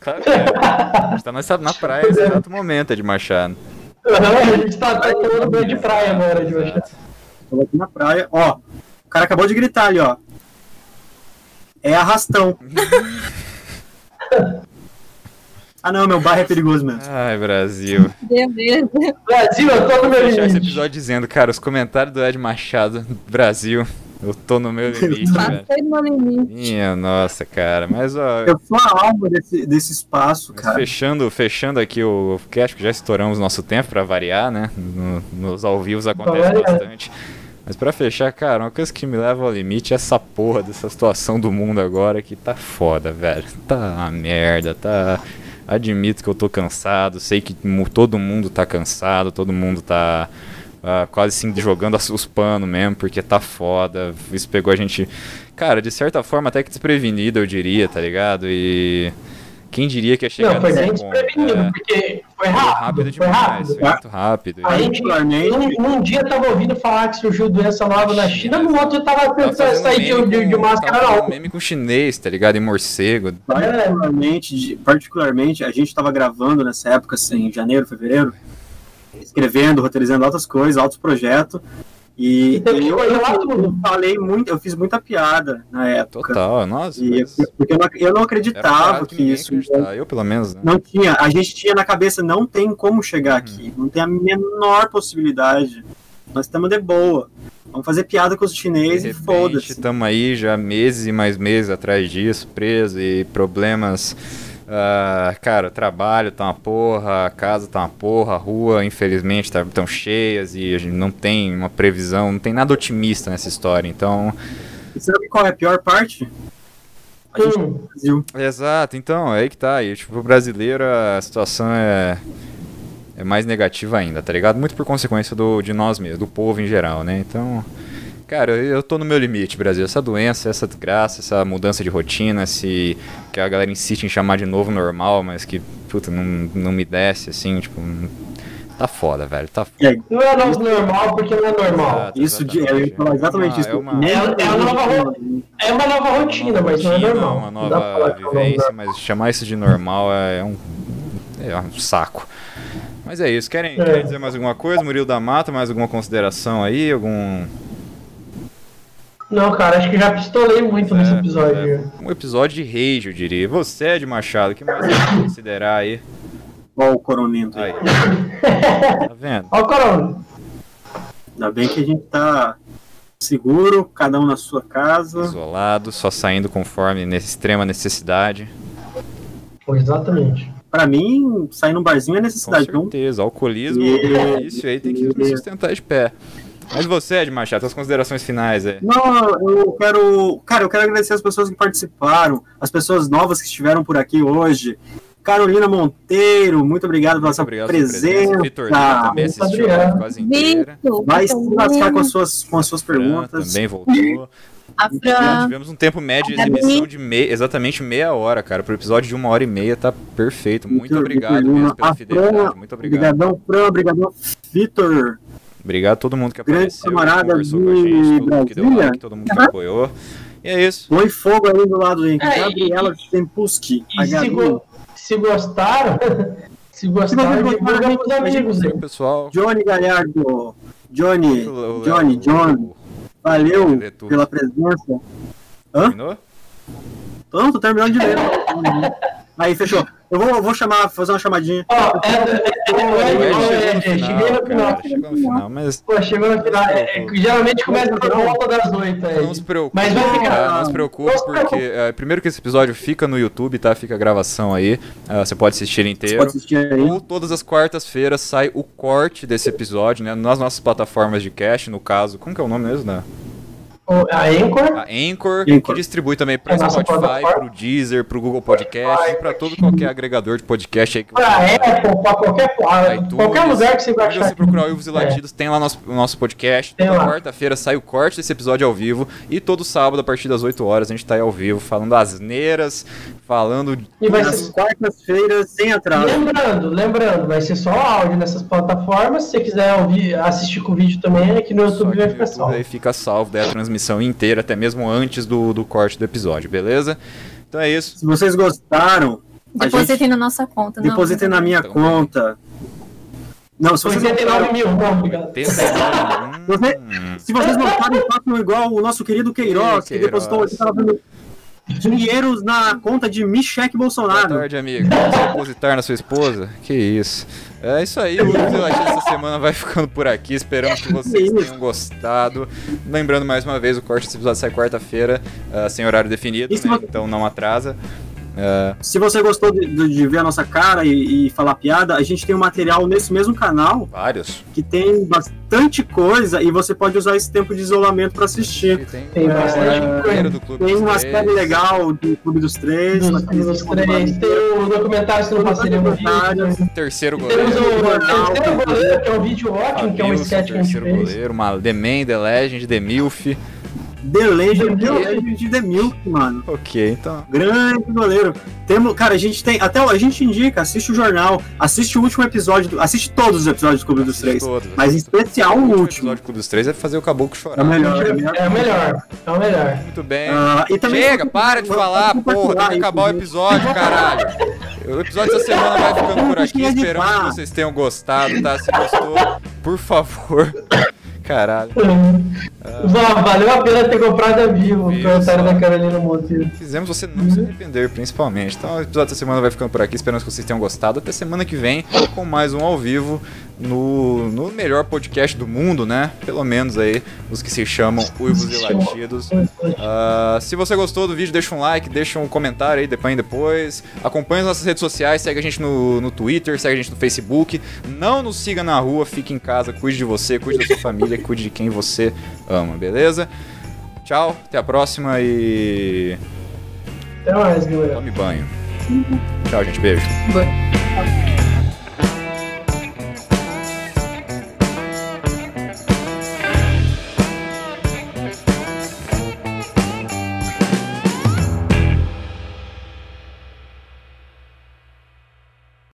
Claro que é. A gente tá nessa- na praia nesse exato momento, é de Machado. a gente tá, tá tomando banho de praia agora, de. Exato. Tô aqui na praia. Ó, o cara acabou de gritar ali, ó. É arrastão. ah não, meu bairro é perigoso mesmo. Ai, Brasil. Beleza. Brasil, eu tô no Vou meu deixar esse limite. episódio dizendo, cara, os comentários do Ed Machado, Brasil, eu tô no meu limite. Passei no limite. Minha nossa, cara. Mas, ó, Eu sou a alma desse, desse espaço, cara. fechando, fechando aqui o cast, que já estouramos nosso tempo pra variar, né? No- nos ao vivos acontece bastante. Mas para fechar, cara, uma coisa que me leva ao limite é essa porra dessa situação do mundo agora que tá foda, velho. Tá uma merda, tá. Admito que eu tô cansado, sei que todo mundo tá cansado, todo mundo tá uh, quase assim jogando os panos mesmo, porque tá foda. Isso pegou a gente, cara, de certa forma até que desprevenido, eu diria, tá ligado? E. Quem diria que ia chegar Não, foi bem desprevenido, é... porque foi rápido. Foi rápido demais, foi rápido. Foi muito rápido. A gente, num, num dia tava ouvindo falar que surgiu doença nova na China, no outro tava pensando em sair de, de, de máscara não. meme com chinês, tá ligado? Em morcego. Particularmente, particularmente, a gente tava gravando nessa época, assim, em janeiro, fevereiro, escrevendo, roteirizando outras coisas, altos projetos. E, então, e eu, eu, falei muito, eu fiz muita piada na época. Total, nossa. E. Porque eu não, eu não acreditava que, que isso. Eu, pelo menos. Né? Não tinha. A gente tinha na cabeça, não tem como chegar hum. aqui. Não tem a menor possibilidade. Nós estamos de boa. Vamos fazer piada com os chineses e foda-se. Estamos aí já meses e mais meses atrás disso, preso e problemas Uh, cara, o trabalho tá uma porra, a casa tá uma porra, a rua, infelizmente, tá tão cheias e a gente não tem uma previsão, não tem nada otimista nessa história. Então. E sabe qual é a pior parte? A gente hum. Brasil. Exato, então, é aí que tá. E, tipo, o brasileiro a situação é, é mais negativa ainda, tá ligado? Muito por consequência do, de nós mesmos, do povo em geral, né? Então. Cara, eu tô no meu limite, Brasil. Essa doença, essa desgraça, essa mudança de rotina, esse que a galera insiste em chamar de novo normal, mas que, puta, não, não me desce, assim, tipo. Tá foda, velho. Tá foda. Não é novo normal porque não é normal. Exato, isso de, eu ia falar exatamente é isso. É uma, é, é, uma nova, é uma nova rotina, mas não é normal. Uma nova vivência, mas chamar isso de normal é um, é um saco. Mas é isso. Querem, é. querem dizer mais alguma coisa? Murilo da Mata, mais alguma consideração aí? Algum não, cara, acho que já pistolei muito é, nesse episódio. É. Um episódio de rage, eu diria. Você, Ed Machado, que mais você considerar aí? Olha o coronento aí. tá vendo? Olha o coronento. Ainda bem que a gente tá seguro, cada um na sua casa. Isolado, só saindo conforme nessa extrema necessidade. Exatamente. Pra mim, sair num barzinho é necessidade. Com certeza, alcoolismo, e... isso aí tem que nos sustentar de pé. Mas você, Ed Machado, suas considerações finais aí. Não, eu quero. Cara, eu quero agradecer as pessoas que participaram, as pessoas novas que estiveram por aqui hoje. Carolina Monteiro, muito obrigado pela sua obrigado presença. Vitor também assistiu a quase inteira. Vai se lascar com as suas, com as suas perguntas. Também voltou. A Fran. Tivemos um tempo médio de exibição de meia, exatamente meia hora, cara. Pro episódio de uma hora e meia tá perfeito. Muito, muito obrigado mesmo pela fidelidade. Muito obrigado. Obrigadão, Fran. Obrigadão, Vitor. Obrigado a todo mundo que Grande apareceu, camarada conversou com a gente, todo mundo que deu like, todo mundo que apoiou. E é isso. Põe fogo ali do lado, gente. É, Gabriela Tempuski. E se, go se gostaram, se gostaram, divulga pros amigos aí. Pessoal. Johnny Galhardo. Johnny, Johnny, John. Valeu pela presença. Hã? Terminou? Não, tô terminando de ler. Aí, fechou. Eu vou, vou chamar, fazer uma chamadinha. Ó, oh, é, é, cheguei no final. Chegou no final, mas. Pô, chegou no final. É, geralmente começa por volta das oito aí. Não se preocupe. Mas vai ficar. Não se preocupe, porque. É, primeiro que esse episódio fica no YouTube, tá? Fica a gravação aí. Uh, você pode assistir inteiro. Você pode assistir aí. Ou todas as quartas-feiras sai o corte desse episódio, né? Nas nossas plataformas de cast, no caso. Como que é o nome mesmo, né? A Anchor. A Anchor, Anchor. que distribui também para o Spotify, para o Deezer, para o Google Podcast, para todo qualquer agregador de podcast aí que você Para Apple, para qualquer, qualquer lugar que você vai achar. Se você procurar Uivos e Latidos, é. tem lá nosso, o nosso podcast. Tem Toda quarta-feira sai o corte desse episódio ao vivo. E todo sábado, a partir das 8 horas, a gente está aí ao vivo, falando asneiras, falando. E vai ser quartas-feiras sem atraso. Lembrando, lembrando, vai ser só áudio nessas plataformas. Se você quiser ouvir, assistir com o vídeo também, aqui no YouTube vai ficar salvo. Aí fica salvo, daí a transmissão inteira, até mesmo antes do, do corte do episódio, beleza? Então é isso. Se vocês gostaram. Depositem gente... na nossa conta. Depositem na minha então, conta. Não, se vocês 89 mil, não, obrigado. Hum. se vocês gostaram, façam igual o nosso querido Queiroz, que depositou dinheiros na conta de Michele Bolsonaro. Boa tarde, amigo. Depositar na sua esposa? Que isso. É isso aí, o Brasil essa semana vai ficando por aqui. Esperamos que vocês tenham gostado. Lembrando mais uma vez, o corte desse episódio sai quarta-feira, uh, sem horário definido, né? então não atrasa. É. Se você gostou de, de, ver a nossa cara e, e, falar piada, a gente tem um material nesse mesmo canal. Vários. Que tem bastante coisa e você pode usar esse tempo de isolamento para assistir. Tem, tem bastante é, coisa. Do Clube tem uma série legal do Clube dos Três. Dos, dos Três. Tem o documentário não passaria no Terceiro goleiro. Temos o terceiro goleiro, que é um vídeo ótimo, que é um sketch que a gente fez. goleiro, uma The Man, The Legend, The Milf. The Legend, The Legend de The Milk, mano. Ok, então. Grande goleiro. Temos, cara, a gente tem. Até a gente indica, assiste o jornal, assiste o último episódio, do, assiste todos os episódios do Clube dos Três. Todos, mas em especial o, último. O episódio do Clube dos Três é fazer o caboclo chorar. É o melhor, é o melhor. É o melhor. É o melhor. Muito bem. Uh, também, Chega, para de falar, porra, tem que acabar o episódio, caralho. O episódio dessa semana vai ficando por aqui. Esperamos que vocês tenham gostado, tá? Se gostou, por favor. Caralho. Ah. Valeu a pena ter comprado a Vivo, comentário da Carolina Monteiro. Fizemos você não uhum. se arrepender, principalmente. Então, o episódio dessa semana vai ficando por aqui. Esperamos que vocês tenham gostado. Até semana que vem com mais um ao vivo no, no melhor podcast do mundo, né? Pelo menos aí, os que se chamam Uivos e Latidos. Uh, se você gostou do vídeo, deixa um like, deixa um comentário aí, depois depois. Acompanhe as nossas redes sociais, segue a gente no, no Twitter, segue a gente no Facebook. Não nos siga na rua, fique em casa, cuide de você, cuide da sua família, cuide de quem você ama, beleza? Tchau, até a próxima e. Até mais, galera. Tome banho. Tchau, gente. Beijo. Banho.